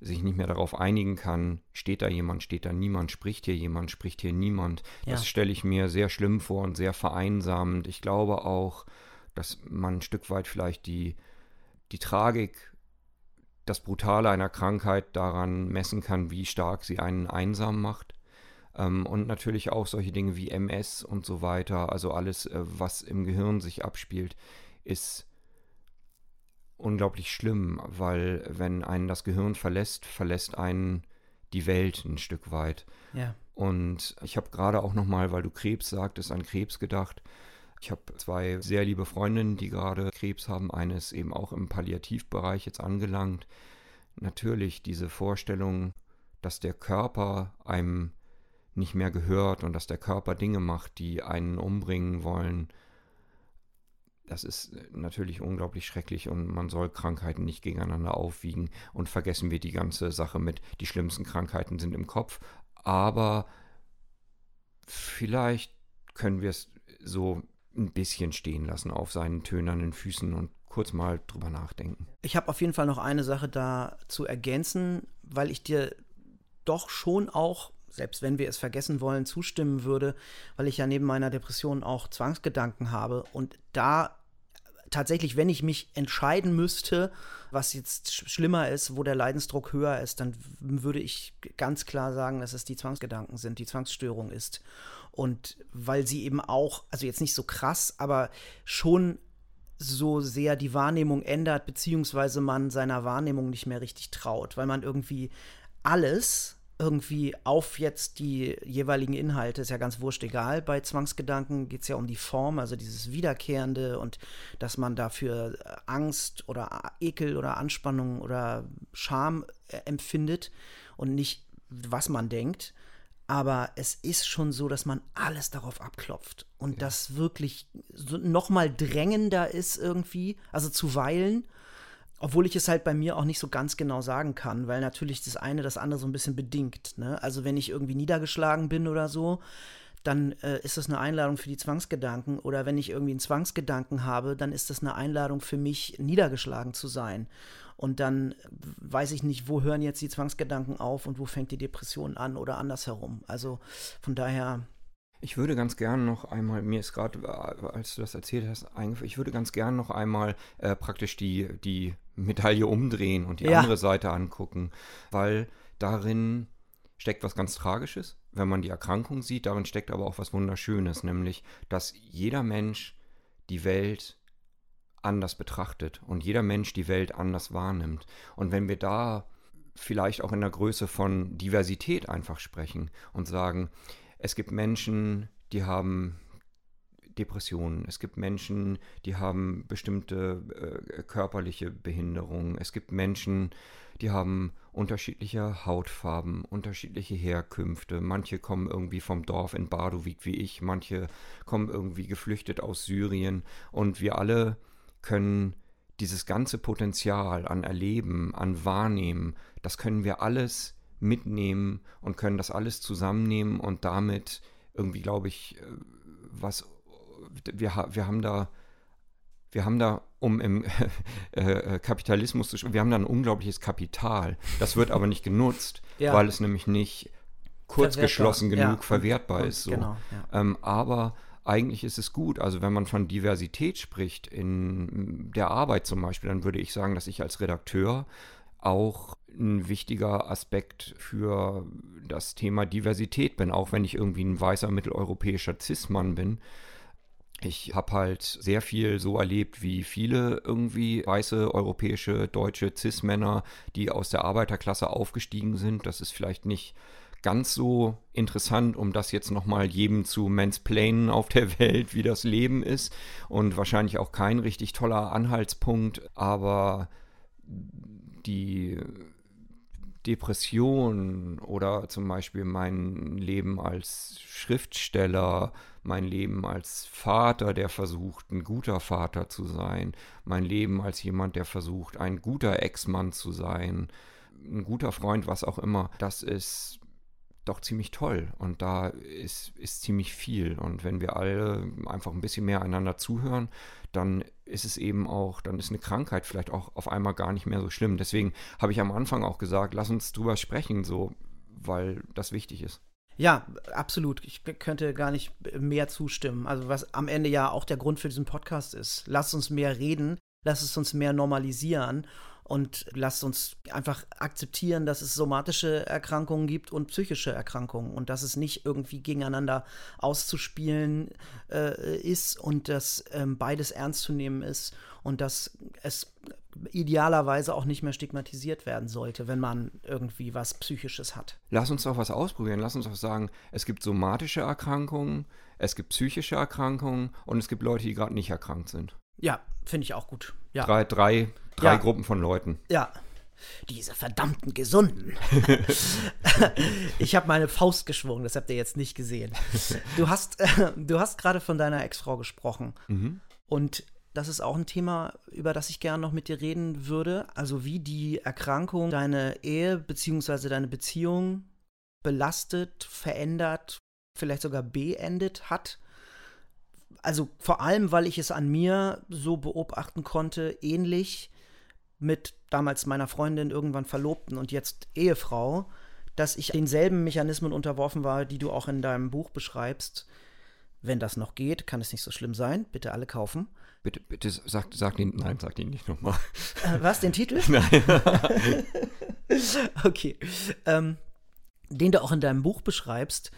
sich nicht mehr darauf einigen kann, steht da jemand, steht da niemand, spricht hier jemand, spricht hier niemand. Ja. Das stelle ich mir sehr schlimm vor und sehr vereinsamend. Ich glaube auch, dass man ein Stück weit vielleicht die, die Tragik das Brutale einer Krankheit daran messen kann, wie stark sie einen einsam macht. Ähm, und natürlich auch solche Dinge wie MS und so weiter, also alles, äh, was im Gehirn sich abspielt, ist unglaublich schlimm, weil wenn einen das Gehirn verlässt, verlässt einen die Welt ein Stück weit. Ja. Und ich habe gerade auch nochmal, weil du Krebs sagtest, an Krebs gedacht. Ich habe zwei sehr liebe Freundinnen, die gerade Krebs haben. Eine ist eben auch im Palliativbereich jetzt angelangt. Natürlich diese Vorstellung, dass der Körper einem nicht mehr gehört und dass der Körper Dinge macht, die einen umbringen wollen, das ist natürlich unglaublich schrecklich und man soll Krankheiten nicht gegeneinander aufwiegen und vergessen wir die ganze Sache mit, die schlimmsten Krankheiten sind im Kopf, aber vielleicht können wir es so ein bisschen stehen lassen auf seinen tönernen Füßen und kurz mal drüber nachdenken. Ich habe auf jeden Fall noch eine Sache da zu ergänzen, weil ich dir doch schon auch, selbst wenn wir es vergessen wollen, zustimmen würde, weil ich ja neben meiner Depression auch Zwangsgedanken habe und da tatsächlich, wenn ich mich entscheiden müsste, was jetzt schlimmer ist, wo der Leidensdruck höher ist, dann würde ich ganz klar sagen, dass es die Zwangsgedanken sind, die Zwangsstörung ist. Und weil sie eben auch, also jetzt nicht so krass, aber schon so sehr die Wahrnehmung ändert, beziehungsweise man seiner Wahrnehmung nicht mehr richtig traut, weil man irgendwie alles irgendwie auf jetzt die jeweiligen Inhalte, ist ja ganz wurscht egal. Bei Zwangsgedanken geht es ja um die Form, also dieses Wiederkehrende und dass man dafür Angst oder Ekel oder Anspannung oder Scham äh, empfindet und nicht, was man denkt. Aber es ist schon so, dass man alles darauf abklopft und ja. das wirklich so noch mal drängender ist irgendwie, also zuweilen obwohl ich es halt bei mir auch nicht so ganz genau sagen kann, weil natürlich das eine das andere so ein bisschen bedingt. Ne? Also wenn ich irgendwie niedergeschlagen bin oder so, dann äh, ist das eine Einladung für die Zwangsgedanken. Oder wenn ich irgendwie einen Zwangsgedanken habe, dann ist das eine Einladung für mich, niedergeschlagen zu sein. Und dann weiß ich nicht, wo hören jetzt die Zwangsgedanken auf und wo fängt die Depression an oder andersherum. Also von daher ich würde ganz gern noch einmal, mir ist gerade, äh, als du das erzählt hast, ich würde ganz gern noch einmal äh, praktisch die, die Medaille umdrehen und die ja. andere Seite angucken, weil darin steckt was ganz Tragisches, wenn man die Erkrankung sieht, darin steckt aber auch was Wunderschönes, nämlich, dass jeder Mensch die Welt anders betrachtet und jeder Mensch die Welt anders wahrnimmt. Und wenn wir da vielleicht auch in der Größe von Diversität einfach sprechen und sagen, es gibt Menschen, die haben Depressionen. Es gibt Menschen, die haben bestimmte äh, körperliche Behinderungen. Es gibt Menschen, die haben unterschiedliche Hautfarben, unterschiedliche Herkünfte. Manche kommen irgendwie vom Dorf in Bardowik wie ich, manche kommen irgendwie geflüchtet aus Syrien. Und wir alle können dieses ganze Potenzial an Erleben, an Wahrnehmen, das können wir alles mitnehmen und können das alles zusammennehmen und damit irgendwie, glaube ich, äh, was wir, wir haben da wir haben da, um im äh, äh, Kapitalismus zu wir haben da ein unglaubliches Kapital. Das wird aber nicht genutzt, ja. weil es nämlich nicht kurzgeschlossen genug ja. verwertbar ist. So. Genau, ja. ähm, aber eigentlich ist es gut. Also wenn man von Diversität spricht in der Arbeit zum Beispiel, dann würde ich sagen, dass ich als Redakteur auch ein wichtiger Aspekt für das Thema Diversität bin, auch wenn ich irgendwie ein weißer mitteleuropäischer Cis-Mann bin. Ich habe halt sehr viel so erlebt, wie viele irgendwie weiße, europäische, deutsche Cis-Männer, die aus der Arbeiterklasse aufgestiegen sind. Das ist vielleicht nicht ganz so interessant, um das jetzt nochmal jedem zu mansplainen auf der Welt, wie das Leben ist. Und wahrscheinlich auch kein richtig toller Anhaltspunkt. Aber die Depression oder zum Beispiel mein Leben als Schriftsteller, mein Leben als Vater, der versucht, ein guter Vater zu sein, mein Leben als jemand, der versucht, ein guter Ex-Mann zu sein, ein guter Freund, was auch immer, das ist doch ziemlich toll und da ist, ist ziemlich viel. Und wenn wir alle einfach ein bisschen mehr einander zuhören, dann ist es eben auch, dann ist eine Krankheit vielleicht auch auf einmal gar nicht mehr so schlimm. Deswegen habe ich am Anfang auch gesagt, lass uns drüber sprechen, so, weil das wichtig ist. Ja, absolut. Ich könnte gar nicht mehr zustimmen. Also was am Ende ja auch der Grund für diesen Podcast ist. Lass uns mehr reden, lass es uns mehr normalisieren und lasst uns einfach akzeptieren, dass es somatische Erkrankungen gibt und psychische Erkrankungen und dass es nicht irgendwie gegeneinander auszuspielen äh, ist und dass ähm, beides ernst zu nehmen ist und dass es idealerweise auch nicht mehr stigmatisiert werden sollte, wenn man irgendwie was Psychisches hat. Lass uns doch was ausprobieren. Lass uns doch sagen, es gibt somatische Erkrankungen, es gibt psychische Erkrankungen und es gibt Leute, die gerade nicht erkrankt sind. Ja, finde ich auch gut. Ja. Drei, drei, drei ja. Gruppen von Leuten. Ja. Diese verdammten Gesunden. ich habe meine Faust geschwungen, das habt ihr jetzt nicht gesehen. Du hast, äh, du hast gerade von deiner Ex-Frau gesprochen. Mhm. Und Das ist auch ein Thema, über das ich gerne noch mit dir reden würde. Also wie die Erkrankung deine Ehe bzw. deine Beziehung belastet, verändert, vielleicht sogar beendet hat. Also vor allem, weil ich es an mir so beobachten konnte, ähnlich mit damals meiner Freundin, irgendwann Verlobten und jetzt Ehefrau, dass ich denselben Mechanismen unterworfen war, die du auch in deinem Buch beschreibst. Wenn das noch geht, kann es nicht so schlimm sein. Bitte alle kaufen. Bitte, bitte sag, sag ihn, nein, sag ihn nicht nochmal. Äh, was, den Titel? Nein. okay. Ähm, den du auch in deinem Buch beschreibst,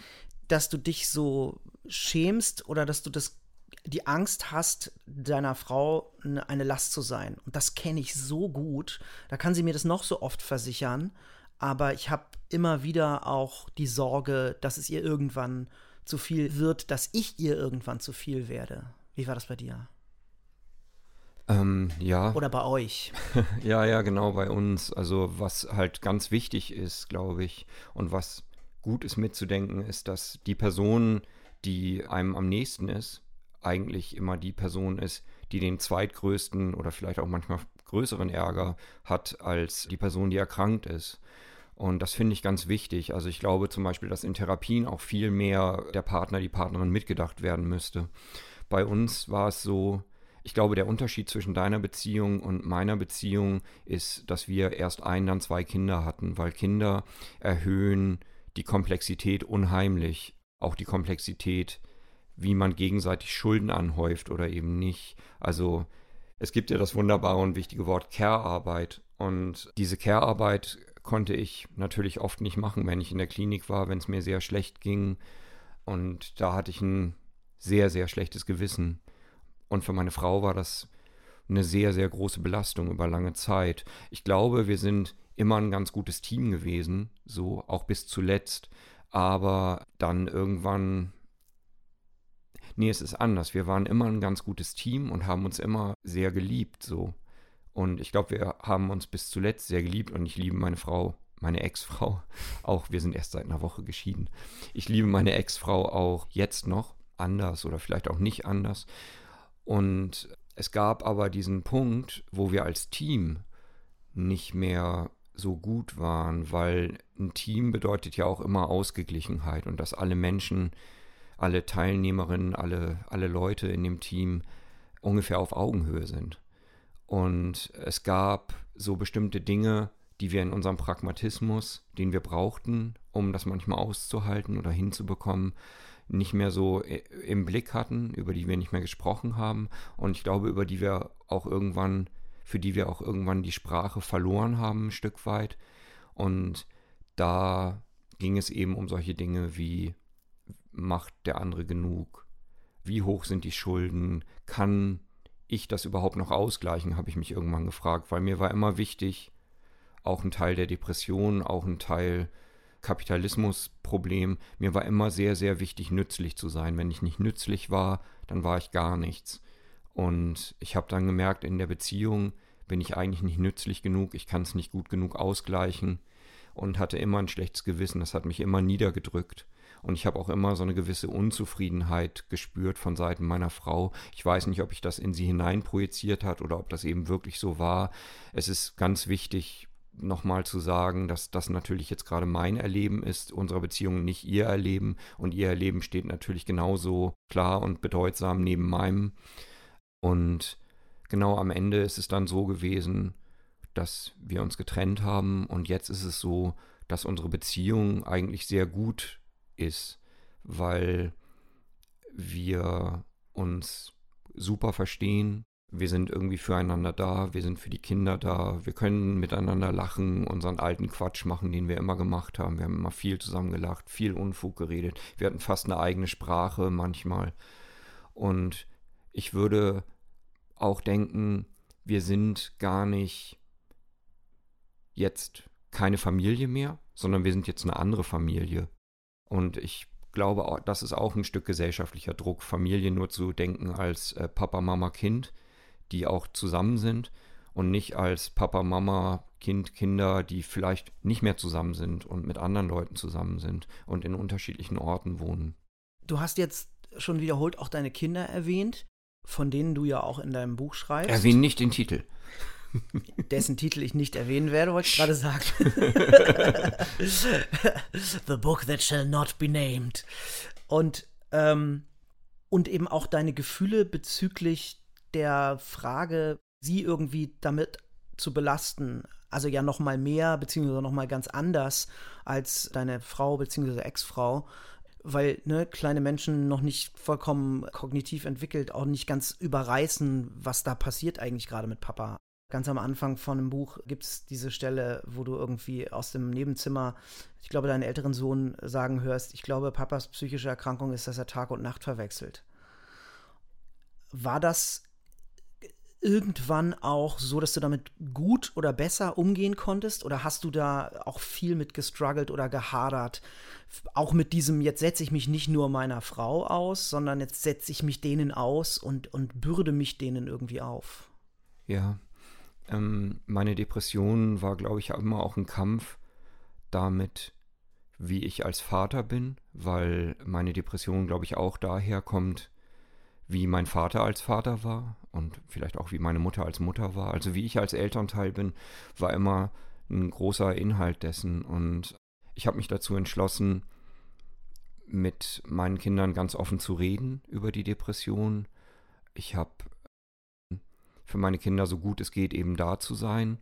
dass du dich so schämst oder dass du das die Angst hast, deiner Frau eine Last zu sein. Und das kenne ich so gut. Da kann sie mir das noch so oft versichern. Aber ich habe immer wieder auch die Sorge, dass es ihr irgendwann zu viel wird, dass ich ihr irgendwann zu viel werde. Wie war das bei dir? Ähm, ja. Oder bei euch? ja, ja, genau, bei uns. Also was halt ganz wichtig ist, glaube ich, und was gut ist mitzudenken, ist, dass die Person, die einem am nächsten ist, eigentlich immer die Person ist, die den zweitgrößten oder vielleicht auch manchmal größeren Ärger hat als die Person, die erkrankt ist. Und das finde ich ganz wichtig. Also ich glaube zum Beispiel, dass in Therapien auch viel mehr der Partner, die Partnerin mitgedacht werden müsste. Bei uns war es so, ich glaube, der Unterschied zwischen deiner Beziehung und meiner Beziehung ist, dass wir erst ein, dann zwei Kinder hatten, weil Kinder erhöhen die Komplexität unheimlich. Auch die Komplexität, wie man gegenseitig Schulden anhäuft oder eben nicht. Also es gibt ja das wunderbare und wichtige Wort Care-Arbeit. Und diese Care-Arbeit konnte ich natürlich oft nicht machen, wenn ich in der Klinik war, wenn es mir sehr schlecht ging. Und da hatte ich ein sehr, sehr schlechtes Gewissen. Und für meine Frau war das eine sehr, sehr große Belastung über lange Zeit. Ich glaube, wir sind immer ein ganz gutes Team gewesen, so auch bis zuletzt. Aber dann irgendwann, nee, es ist anders. Wir waren immer ein ganz gutes Team und haben uns immer sehr geliebt, so. Und ich glaube, wir haben uns bis zuletzt sehr geliebt und ich liebe meine Frau, meine Ex-Frau auch. Wir sind erst seit einer Woche geschieden. Ich liebe meine Ex-Frau auch jetzt noch anders oder vielleicht auch nicht anders. Und es gab aber diesen Punkt, wo wir als Team nicht mehr so gut waren, weil ein Team bedeutet ja auch immer Ausgeglichenheit und dass alle Menschen, alle Teilnehmerinnen, alle, alle Leute in dem Team ungefähr auf Augenhöhe sind. Und es gab so bestimmte Dinge, die wir in unserem Pragmatismus, den wir brauchten, um das manchmal auszuhalten oder hinzubekommen, nicht mehr so im Blick hatten, über die wir nicht mehr gesprochen haben und ich glaube, über die wir auch irgendwann, für die wir auch irgendwann die Sprache verloren haben, ein Stück weit. Und da ging es eben um solche Dinge wie, macht der andere genug? Wie hoch sind die Schulden? Kann ich das überhaupt noch ausgleichen, habe ich mich irgendwann gefragt, weil mir war immer wichtig, auch ein Teil der Depression, auch ein Teil Kapitalismusproblem, mir war immer sehr, sehr wichtig, nützlich zu sein. Wenn ich nicht nützlich war, dann war ich gar nichts. Und ich habe dann gemerkt, in der Beziehung bin ich eigentlich nicht nützlich genug, ich kann es nicht gut genug ausgleichen und hatte immer ein schlechtes Gewissen, das hat mich immer niedergedrückt. Und ich habe auch immer so eine gewisse Unzufriedenheit gespürt von Seiten meiner Frau. Ich weiß nicht, ob ich das in sie hineinprojiziert hat oder ob das eben wirklich so war. Es ist ganz wichtig, nochmal zu sagen, dass das natürlich jetzt gerade mein Erleben ist, unserer Beziehung nicht ihr Erleben. Und ihr Erleben steht natürlich genauso klar und bedeutsam neben meinem. Und genau am Ende ist es dann so gewesen, dass wir uns getrennt haben. Und jetzt ist es so, dass unsere Beziehung eigentlich sehr gut ist, weil wir uns super verstehen. Wir sind irgendwie füreinander da, wir sind für die Kinder da, wir können miteinander lachen, unseren alten Quatsch machen, den wir immer gemacht haben. Wir haben immer viel zusammen gelacht, viel Unfug geredet. Wir hatten fast eine eigene Sprache manchmal. Und ich würde auch denken, wir sind gar nicht jetzt keine Familie mehr, sondern wir sind jetzt eine andere Familie. Und ich glaube, das ist auch ein Stück gesellschaftlicher Druck, Familie nur zu denken als äh, Papa, Mama, Kind, die auch zusammen sind und nicht als Papa, Mama, Kind, Kinder, die vielleicht nicht mehr zusammen sind und mit anderen Leuten zusammen sind und in unterschiedlichen Orten wohnen. Du hast jetzt schon wiederholt auch deine Kinder erwähnt. von denen du ja auch in deinem Buch schreibst. Erwähne nicht den Titel. Dessen Titel ich nicht erwähnen werde, wollte ich gerade sagen. The book that shall not be named. Und, ähm, und eben auch deine Gefühle bezüglich der Frage, sie irgendwie damit zu belasten. Also ja noch mal mehr, beziehungsweise noch mal ganz anders als deine Frau, beziehungsweise Ex-Frau weil ne, kleine Menschen noch nicht vollkommen kognitiv entwickelt, auch nicht ganz überreißen, was da passiert eigentlich gerade mit Papa. Ganz am Anfang von dem Buch gibt es diese Stelle, wo du irgendwie aus dem Nebenzimmer, ich glaube, deinen älteren Sohn sagen hörst, ich glaube, Papas psychische Erkrankung ist, dass er Tag und Nacht verwechselt. War das irgendwann auch so, dass du damit gut oder besser umgehen konntest? Oder hast du da auch viel mit gestruggelt oder gehadert? Auch mit diesem, jetzt setze ich mich nicht nur meiner Frau aus, sondern jetzt setze ich mich denen aus und, und bürde mich denen irgendwie auf. Ja, ähm, meine Depression war, glaube ich, immer auch ein Kampf damit, wie ich als Vater bin, weil meine Depression, glaube ich, auch daher kommt, wie mein Vater als Vater war und vielleicht auch wie meine Mutter als Mutter war. Also wie ich als Elternteil bin, war immer ein großer Inhalt dessen. Und ich habe mich dazu entschlossen, mit meinen Kindern ganz offen zu reden über die Depression. Ich habe für meine Kinder so gut es geht eben da zu sein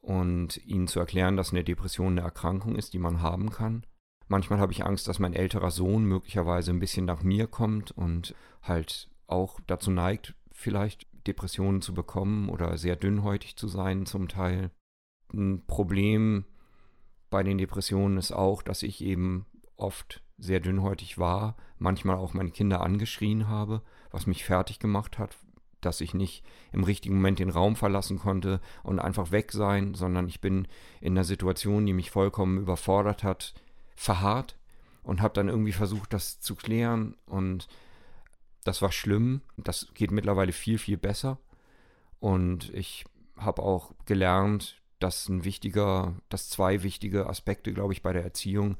und ihnen zu erklären, dass eine Depression eine Erkrankung ist, die man haben kann. Manchmal habe ich Angst, dass mein älterer Sohn möglicherweise ein bisschen nach mir kommt und halt auch dazu neigt, vielleicht Depressionen zu bekommen oder sehr dünnhäutig zu sein zum Teil. Ein Problem bei den Depressionen ist auch, dass ich eben oft sehr dünnhäutig war, manchmal auch meine Kinder angeschrien habe, was mich fertig gemacht hat, dass ich nicht im richtigen Moment den Raum verlassen konnte und einfach weg sein, sondern ich bin in einer Situation, die mich vollkommen überfordert hat, verharrt und habe dann irgendwie versucht, das zu klären und das war schlimm. Das geht mittlerweile viel, viel besser. Und ich habe auch gelernt, dass ein wichtiger, dass zwei wichtige Aspekte, glaube ich, bei der Erziehung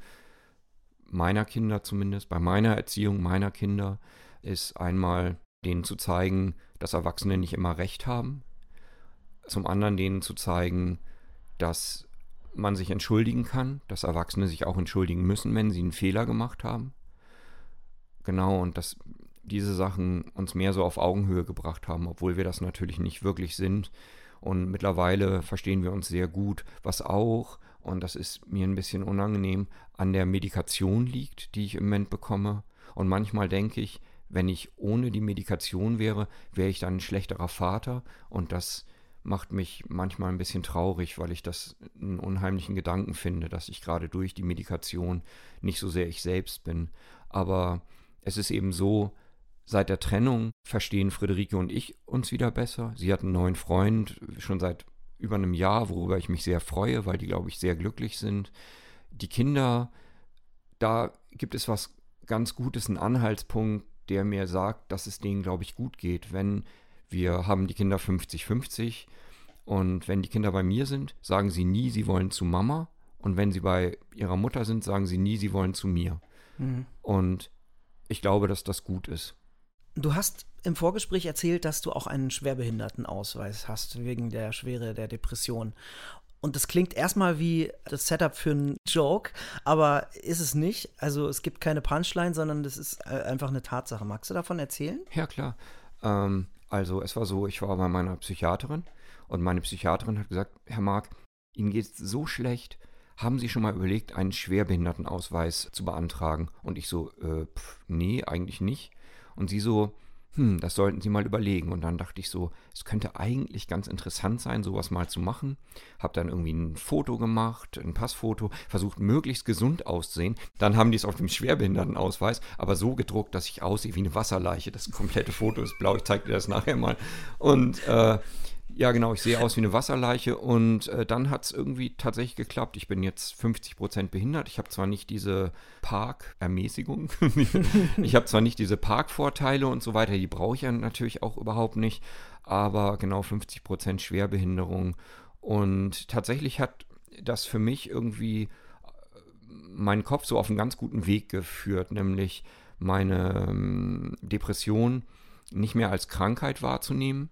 meiner Kinder zumindest, bei meiner Erziehung meiner Kinder, ist einmal denen zu zeigen, dass Erwachsene nicht immer recht haben. Zum anderen denen zu zeigen, dass man sich entschuldigen kann, dass Erwachsene sich auch entschuldigen müssen, wenn sie einen Fehler gemacht haben. Genau, und dass diese Sachen uns mehr so auf Augenhöhe gebracht haben, obwohl wir das natürlich nicht wirklich sind. Und mittlerweile verstehen wir uns sehr gut, was auch, und das ist mir ein bisschen unangenehm, an der Medikation liegt, die ich im Moment bekomme. Und manchmal denke ich, wenn ich ohne die Medikation wäre, wäre ich dann ein schlechterer Vater. Und das macht mich manchmal ein bisschen traurig, weil ich das einen unheimlichen Gedanken finde, dass ich gerade durch die Medikation nicht so sehr ich selbst bin. Aber es ist eben so, seit der Trennung verstehen Friederike und ich uns wieder besser. Sie hat einen neuen Freund schon seit über einem Jahr, worüber ich mich sehr freue, weil die, glaube ich, sehr glücklich sind. Die Kinder, da gibt es was ganz Gutes, einen Anhaltspunkt, der mir sagt, dass es denen, glaube ich, gut geht. Wenn wir haben die Kinder 50-50 und wenn die Kinder bei mir sind, sagen sie nie, sie wollen zu Mama. Und wenn sie bei ihrer Mutter sind, sagen sie nie, sie wollen zu mir. Mhm. Und ich glaube, dass das gut ist. Du hast im Vorgespräch erzählt, dass du auch einen Schwerbehindertenausweis hast, wegen der Schwere der Depression. Und das klingt erstmal wie das Setup für einen Joke, aber ist es nicht. Also es gibt keine Punchline, sondern das ist äh, einfach eine Tatsache. Magst du davon erzählen? Ja, klar. Ähm, also es war so, ich war bei meiner Psychiaterin und meine Psychiaterin hat gesagt, Herr Mark, Ihnen geht es so schlecht. Haben Sie schon mal überlegt, einen Schwerbehindertenausweis zu beantragen? Und ich so, äh, pf, nee, eigentlich nicht. Und sie so, hm, das sollten Sie mal überlegen. Und dann dachte ich so, es könnte eigentlich ganz interessant sein, sowas mal zu machen. Hab dann irgendwie ein Foto gemacht, ein Passfoto, versucht möglichst gesund auszusehen. Dann haben die es auf dem Schwerbehindertenausweis, aber so gedruckt, dass ich aussehe wie eine Wasserleiche. Das komplette Foto ist blau, ich zeige dir das nachher mal. Und äh, ja, genau, ich sehe aus wie eine Wasserleiche und äh, dann hat es irgendwie tatsächlich geklappt. Ich bin jetzt 50% behindert. Ich habe zwar nicht diese Parkermäßigung, ich habe zwar nicht diese Parkvorteile und so weiter, die brauche ich ja natürlich auch überhaupt nicht, aber genau 50% Schwerbehinderung. Und tatsächlich hat das für mich irgendwie äh, meinen Kopf so auf einen ganz guten Weg geführt, nämlich meine ähm, Depression nicht mehr als Krankheit wahrzunehmen,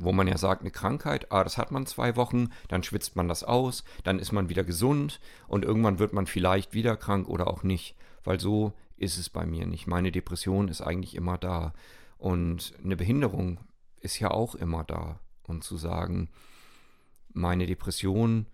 wo man ja sagt, eine Krankheit, ah, das hat man zwei Wochen, dann schwitzt man das aus, dann ist man wieder gesund und irgendwann wird man vielleicht wieder krank oder auch nicht, weil so ist es bei mir nicht. Meine Depression ist eigentlich immer da und eine Behinderung ist ja auch immer da. Und zu sagen, meine Depression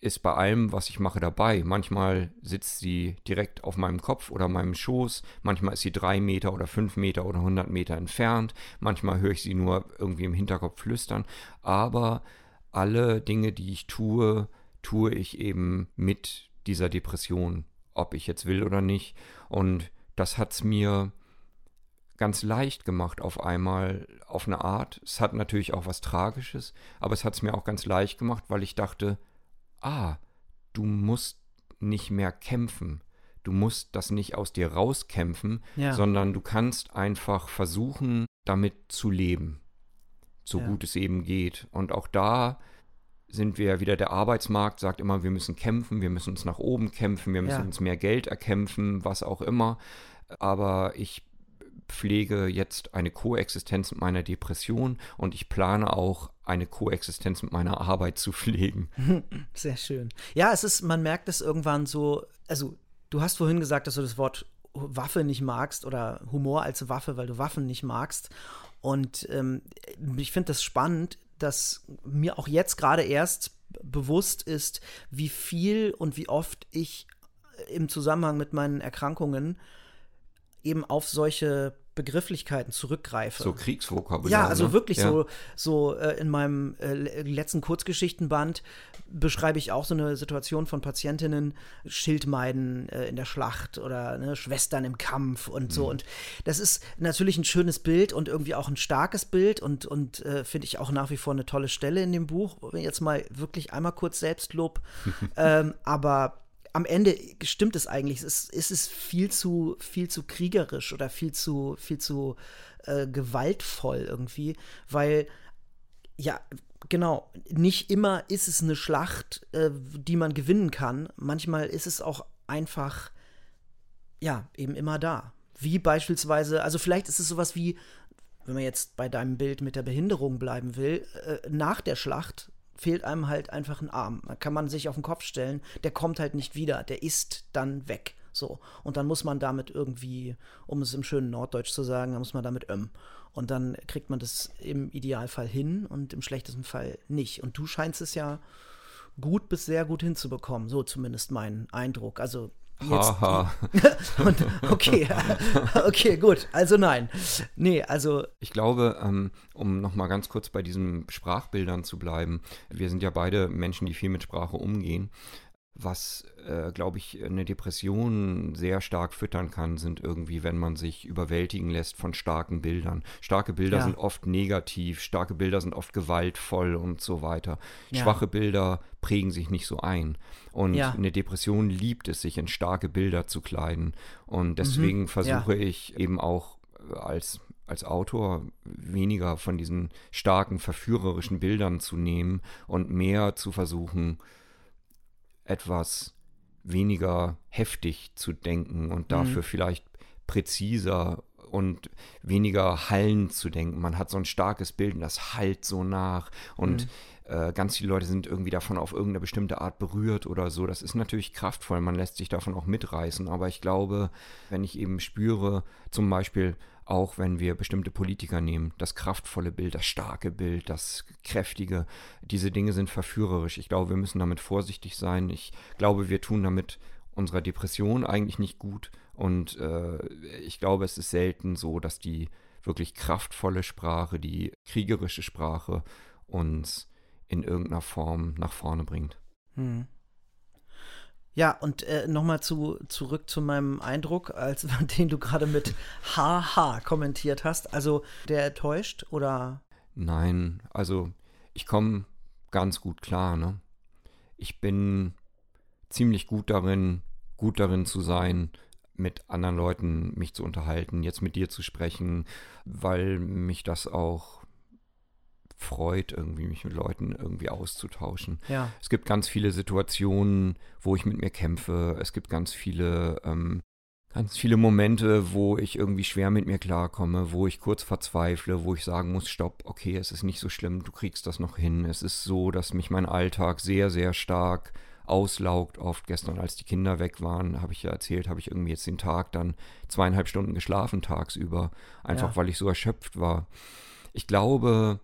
ist bei allem, was ich mache, dabei. Manchmal sitzt sie direkt auf meinem Kopf oder meinem Schoß, manchmal ist sie drei Meter oder fünf Meter oder hundert Meter entfernt, manchmal höre ich sie nur irgendwie im Hinterkopf flüstern, aber alle Dinge, die ich tue, tue ich eben mit dieser Depression, ob ich jetzt will oder nicht. Und das hat es mir ganz leicht gemacht auf einmal, auf eine Art. Es hat natürlich auch was Tragisches, aber es hat es mir auch ganz leicht gemacht, weil ich dachte, ah, du musst nicht mehr kämpfen. Du musst das nicht aus dir rauskämpfen, ja. sondern du kannst einfach versuchen, damit zu leben. So ja. gut es eben geht. Und auch da sind wir wieder, der Arbeitsmarkt sagt immer, wir müssen kämpfen, wir müssen uns nach oben kämpfen, wir müssen ja. uns mehr Geld erkämpfen, was auch immer. Aber ich pflege jetzt eine Koexistenz mit meiner Depression und ich plane auch eine Koexistenz mit meiner Arbeit zu pflegen. Sehr schön. Ja, es ist, man merkt es irgendwann so, also du hast vorhin gesagt, dass du das Wort Waffe nicht magst oder Humor als Waffe, weil du Waffen nicht magst. Und ähm, ich finde das spannend, dass mir auch jetzt gerade erst bewusst ist, wie viel und wie oft ich im Zusammenhang mit meinen Erkrankungen eben auf solche Begrifflichkeiten zurückgreife. So Kriegsvokabular. Ja, also ne? wirklich ja. so, so äh, in meinem äh, letzten Kurzgeschichtenband beschreibe ich auch so eine Situation von Patientinnen, Schildmeiden äh, in der Schlacht oder ne, Schwestern im Kampf und mhm. so. Und das ist natürlich ein schönes Bild und irgendwie auch ein starkes Bild und, und äh, finde ich auch nach wie vor eine tolle Stelle in dem Buch. Jetzt mal wirklich einmal kurz Selbstlob. ähm, aber am Ende stimmt es eigentlich. Es ist, es ist viel zu, viel zu kriegerisch oder viel zu, viel zu äh, gewaltvoll irgendwie, weil ja, genau, nicht immer ist es eine Schlacht, äh, die man gewinnen kann. Manchmal ist es auch einfach, ja, eben immer da. Wie beispielsweise, also vielleicht ist es sowas wie, wenn man jetzt bei deinem Bild mit der Behinderung bleiben will, äh, nach der Schlacht fehlt einem halt einfach ein Arm. Da kann man sich auf den Kopf stellen, der kommt halt nicht wieder, der ist dann weg. So. Und dann muss man damit irgendwie, um es im schönen Norddeutsch zu sagen, dann muss man damit ömmen. Und dann kriegt man das im Idealfall hin und im schlechtesten Fall nicht. Und du scheinst es ja gut bis sehr gut hinzubekommen. So zumindest mein Eindruck. Also Haha. und, okay, okay, gut. Also nein. Nee, also. Ich glaube, ähm, um nochmal ganz kurz bei diesen Sprachbildern zu bleiben, wir sind ja beide Menschen, die viel mit Sprache umgehen. Was, äh, glaube ich, eine Depression sehr stark füttern kann, sind irgendwie, wenn man sich überwältigen lässt von starken Bildern. Starke Bilder ja. sind oft negativ, starke Bilder sind oft gewaltvoll und so weiter. Ja. Schwache Bilder prägen sich nicht so ein. Und ja. eine Depression liebt es, sich in starke Bilder zu kleiden. Und deswegen mhm. versuche ich eben auch äh, als als Autor weniger von diesen starken, verführerischen Bildern zu nehmen und mehr zu versuchen, etwas weniger heftig zu denken und dafür mhm. vielleicht präziser und weniger hallend zu denken. Man hat so ein starkes Bild und das hallt so nach und mhm. äh, ganz viele Leute sind irgendwie davon auf irgendeine bestimmte Art berührt oder so. Das ist natürlich kraftvoll, man lässt sich davon auch mitreißen, aber ich glaube, wenn ich eben spüre, zum Beispiel, auch wenn wir bestimmte Politiker nehmen. Das kraftvolle Bild, das starke Bild, das kräftige, diese Dinge sind verführerisch. Ich glaube, wir müssen damit vorsichtig sein. Ich glaube, wir tun damit unserer Depression eigentlich nicht gut. Und äh, ich glaube, es ist selten so, dass die wirklich kraftvolle Sprache, die kriegerische Sprache uns in irgendeiner Form nach vorne bringt. Hm. Ja, und äh, nochmal zu, zurück zu meinem Eindruck, als den du gerade mit Haha kommentiert hast. Also der täuscht oder? Nein, also ich komme ganz gut klar. Ne? Ich bin ziemlich gut darin, gut darin zu sein, mit anderen Leuten mich zu unterhalten, jetzt mit dir zu sprechen, weil mich das auch freut, irgendwie mich mit Leuten irgendwie auszutauschen. Ja. Es gibt ganz viele Situationen, wo ich mit mir kämpfe. Es gibt ganz viele ähm, Ganz viele Momente, wo ich irgendwie schwer mit mir klarkomme, wo ich kurz verzweifle, wo ich sagen muss, stopp, okay, es ist nicht so schlimm, du kriegst das noch hin. Es ist so, dass mich mein Alltag sehr, sehr stark auslaugt. Oft gestern, als die Kinder weg waren, habe ich ja erzählt, habe ich irgendwie jetzt den Tag dann zweieinhalb Stunden geschlafen tagsüber, einfach ja. weil ich so erschöpft war. Ich glaube,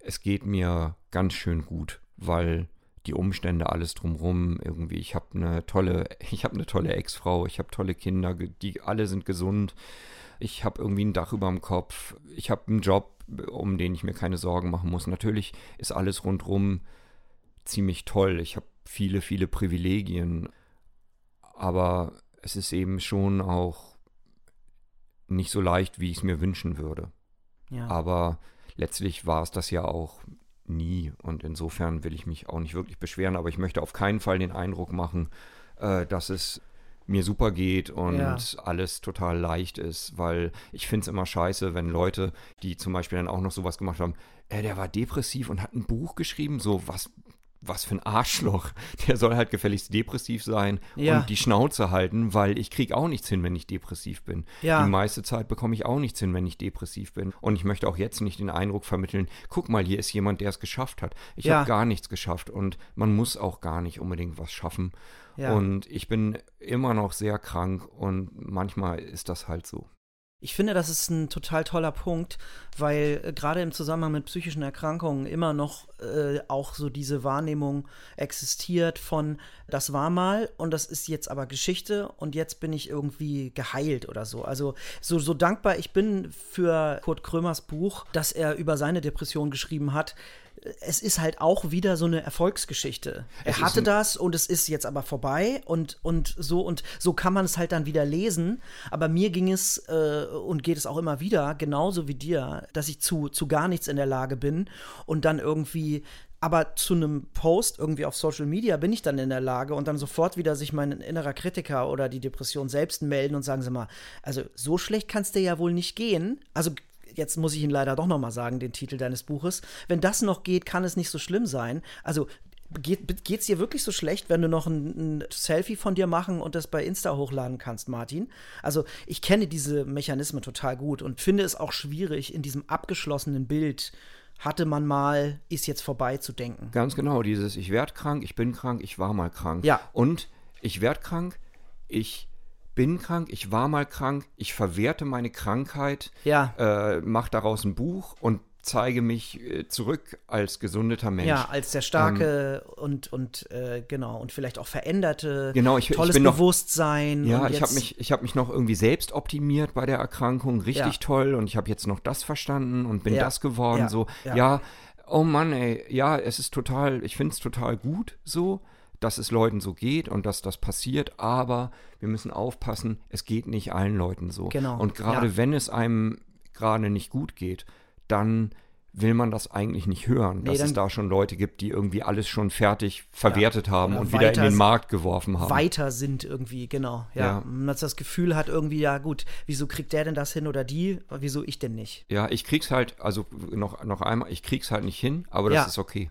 es geht mir ganz schön gut, weil die Umstände, alles drumrum, irgendwie, ich habe eine tolle, ich habe eine tolle Ex-Frau, ich habe tolle Kinder, die alle sind gesund. Ich habe irgendwie ein Dach über dem Kopf. Ich habe einen Job, um den ich mir keine Sorgen machen muss. Natürlich ist alles rundrum ziemlich toll. Ich habe viele, viele Privilegien. Aber es ist eben schon auch nicht so leicht, wie ich es mir wünschen würde. Ja. Aber letztlich war es das ja auch nie. Und insofern will ich mich auch nicht wirklich beschweren, aber ich möchte auf keinen Fall den Eindruck machen, äh, dass es mir super geht und ja. alles total leicht ist, weil ich finde es immer scheiße, wenn Leute, die zum Beispiel dann auch noch sowas gemacht haben, äh, der war depressiv und hat ein Buch geschrieben, so was, was für ein Arschloch. Der soll halt gefälligst depressiv sein ja. und die Schnauze halten, weil ich kriege auch nichts hin, wenn ich depressiv bin. Ja. Die meiste Zeit bekomme ich auch nichts hin, wenn ich depressiv bin. Und ich möchte auch jetzt nicht den Eindruck vermitteln, guck mal, hier ist jemand, der es geschafft hat. Ich ja. habe gar nichts geschafft und man muss auch gar nicht unbedingt was schaffen. Und ich bin immer noch sehr krank und manchmal ist das halt so. Ich finde, das ist ein total toller Punkt, weil äh, gerade im Zusammenhang mit psychischen Erkrankungen immer noch äh, auch so diese Wahrnehmung existiert von, das war mal und das ist jetzt aber Geschichte und jetzt bin ich irgendwie geheilt oder so. Also so, so dankbar ich bin für Kurt Krömers Buch, dass er über seine Depression geschrieben hat es ist halt auch wieder so eine Erfolgsgeschichte. Es er hatte das und es ist jetzt aber vorbei und, und so und so kann man es halt dann wieder lesen. Aber mir ging es äh, und geht es auch immer wieder, genauso wie dir, dass ich zu, zu gar nichts in der Lage bin und dann irgendwie aber zu einem Post irgendwie auf Social Media bin ich dann in der Lage und dann sofort wieder sich mein innerer Kritiker oder die Depression selbst melden und sagen sie mal, also so schlecht kann es dir ja wohl nicht gehen. Also jetzt muss ich ihn leider doch nochmal sagen, den Titel deines Buches. Wenn das noch geht, kann es nicht so schlimm sein. Also Geht es dir wirklich so schlecht, wenn du noch ein, ein, Selfie von dir machen und das bei Insta hochladen kannst, Martin? Also ich kenne diese Mechanismen total gut und finde es auch schwierig, in diesem abgeschlossenen Bild hatte man mal, ist jetzt vorbei zu denken. Ganz genau, dieses ich werde krank, ich bin krank, ich war mal krank. Ja. Und ich werde krank, ich bin krank, ich war mal krank, ich verwerte meine Krankheit, ja. äh, mache daraus ein Buch und zeige mich äh, zurück als gesundeter Mensch. Ja, als der starke ähm, und, und äh, genau, und vielleicht auch veränderte, genau, ich, tolles ich Bewusstsein. Noch, ja, ich habe mich, hab mich noch irgendwie selbst optimiert bei der Erkrankung, richtig ja. toll und ich habe jetzt noch das verstanden und bin ja. das geworden, ja. so, ja. oh Mann, ey, ja, es ist total, ich finde es total gut so, dass es Leuten so geht und dass das passiert, aber wir müssen aufpassen, es geht nicht allen Leuten so. Genau. Und gerade ja. wenn es einem gerade nicht gut geht, dann will man das eigentlich nicht hören, nee, dass es da schon Leute gibt, die irgendwie alles schon fertig verwertet ja, haben und wieder in den Markt geworfen haben. Weiter sind irgendwie, genau. Ja. ja. Man das Gefühl hat irgendwie, ja gut, wieso kriegt der denn das hin oder die, wieso ich denn nicht? Ja, ich krieg's halt, also noch, noch einmal, ich krieg's halt nicht hin, aber das ja. ist okay.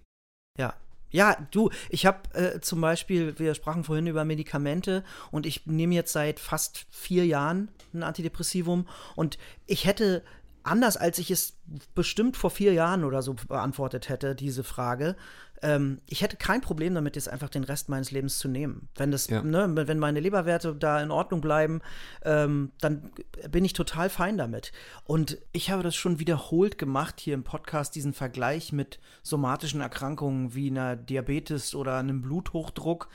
Ja, ja, du, ich habe äh, zum Beispiel, wir sprachen vorhin über Medikamente und ich nehme jetzt seit fast vier Jahren ein Antidepressivum und ich hätte anders als ich es bestimmt vor vier Jahren oder so beantwortet hätte, diese Frage, ähm, ich hätte kein Problem damit, jetzt einfach den Rest meines Lebens zu nehmen. Wenn das, ja. ne, wenn meine Leberwerte da in Ordnung bleiben, ähm, dann bin ich total fein damit. Und ich habe das schon wiederholt gemacht hier im Podcast, diesen Vergleich mit somatischen Erkrankungen wie einer Diabetes oder einem Bluthochdruck.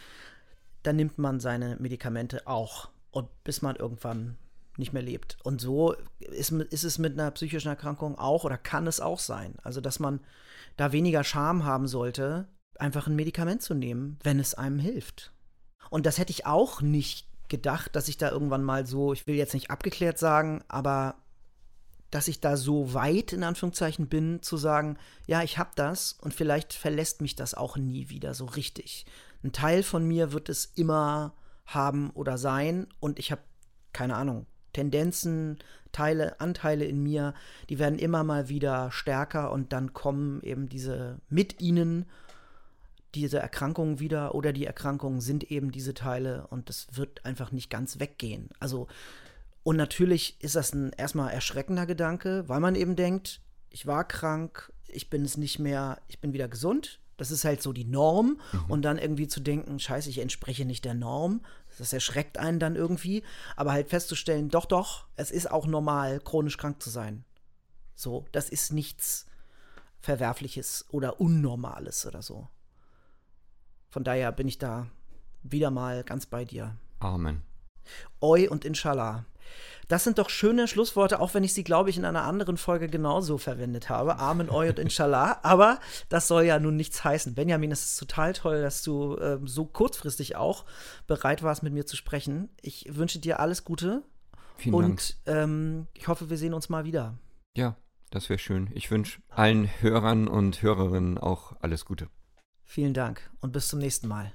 Da nimmt man seine Medikamente auch. Und bis man irgendwann nicht mehr lebt. Und so ist, ist es mit einer psychischen Erkrankung auch oder kann es auch sein. Also, dass man da weniger Scham haben sollte, einfach ein Medikament zu nehmen, wenn es einem hilft. Und das hätte ich auch nicht gedacht, dass ich da irgendwann mal so, ich will jetzt nicht abgeklärt sagen, aber dass ich da so weit in Anführungszeichen bin, zu sagen, ja, ich habe das und vielleicht verlässt mich das auch nie wieder so richtig. Ein Teil von mir wird es immer haben oder sein und ich habe keine Ahnung, Tendenzen, Teile, Anteile in mir, die werden immer mal wieder stärker und dann kommen eben diese mit ihnen diese Erkrankungen wieder oder die Erkrankungen sind eben diese Teile und das wird einfach nicht ganz weggehen. Also, und natürlich ist das ein erstmal erschreckender Gedanke, weil man eben denkt, ich war krank, ich bin es nicht mehr, ich bin wieder gesund. Das ist halt so die Norm. Mhm. Und dann irgendwie zu denken, scheiße, ich entspreche nicht der Norm. Das erschreckt einen dann irgendwie. Aber halt festzustellen, doch, doch, es ist auch normal, chronisch krank zu sein. So, das ist nichts Verwerfliches oder Unnormales oder so. Von daher bin ich da wieder mal ganz bei dir. Amen. Oi und Inshallah. Das sind doch schöne Schlussworte, auch wenn ich sie, glaube ich, in einer anderen Folge genauso verwendet habe. Amen, Oi und Inshallah. Aber das soll ja nun nichts heißen. Benjamin, es ist total toll, dass du äh, so kurzfristig auch bereit warst, mit mir zu sprechen. Ich wünsche dir alles Gute. Vielen und ähm, ich hoffe, wir sehen uns mal wieder. Ja, das wäre schön. Ich wünsche allen Hörern und Hörerinnen auch alles Gute. Vielen Dank und bis zum nächsten Mal.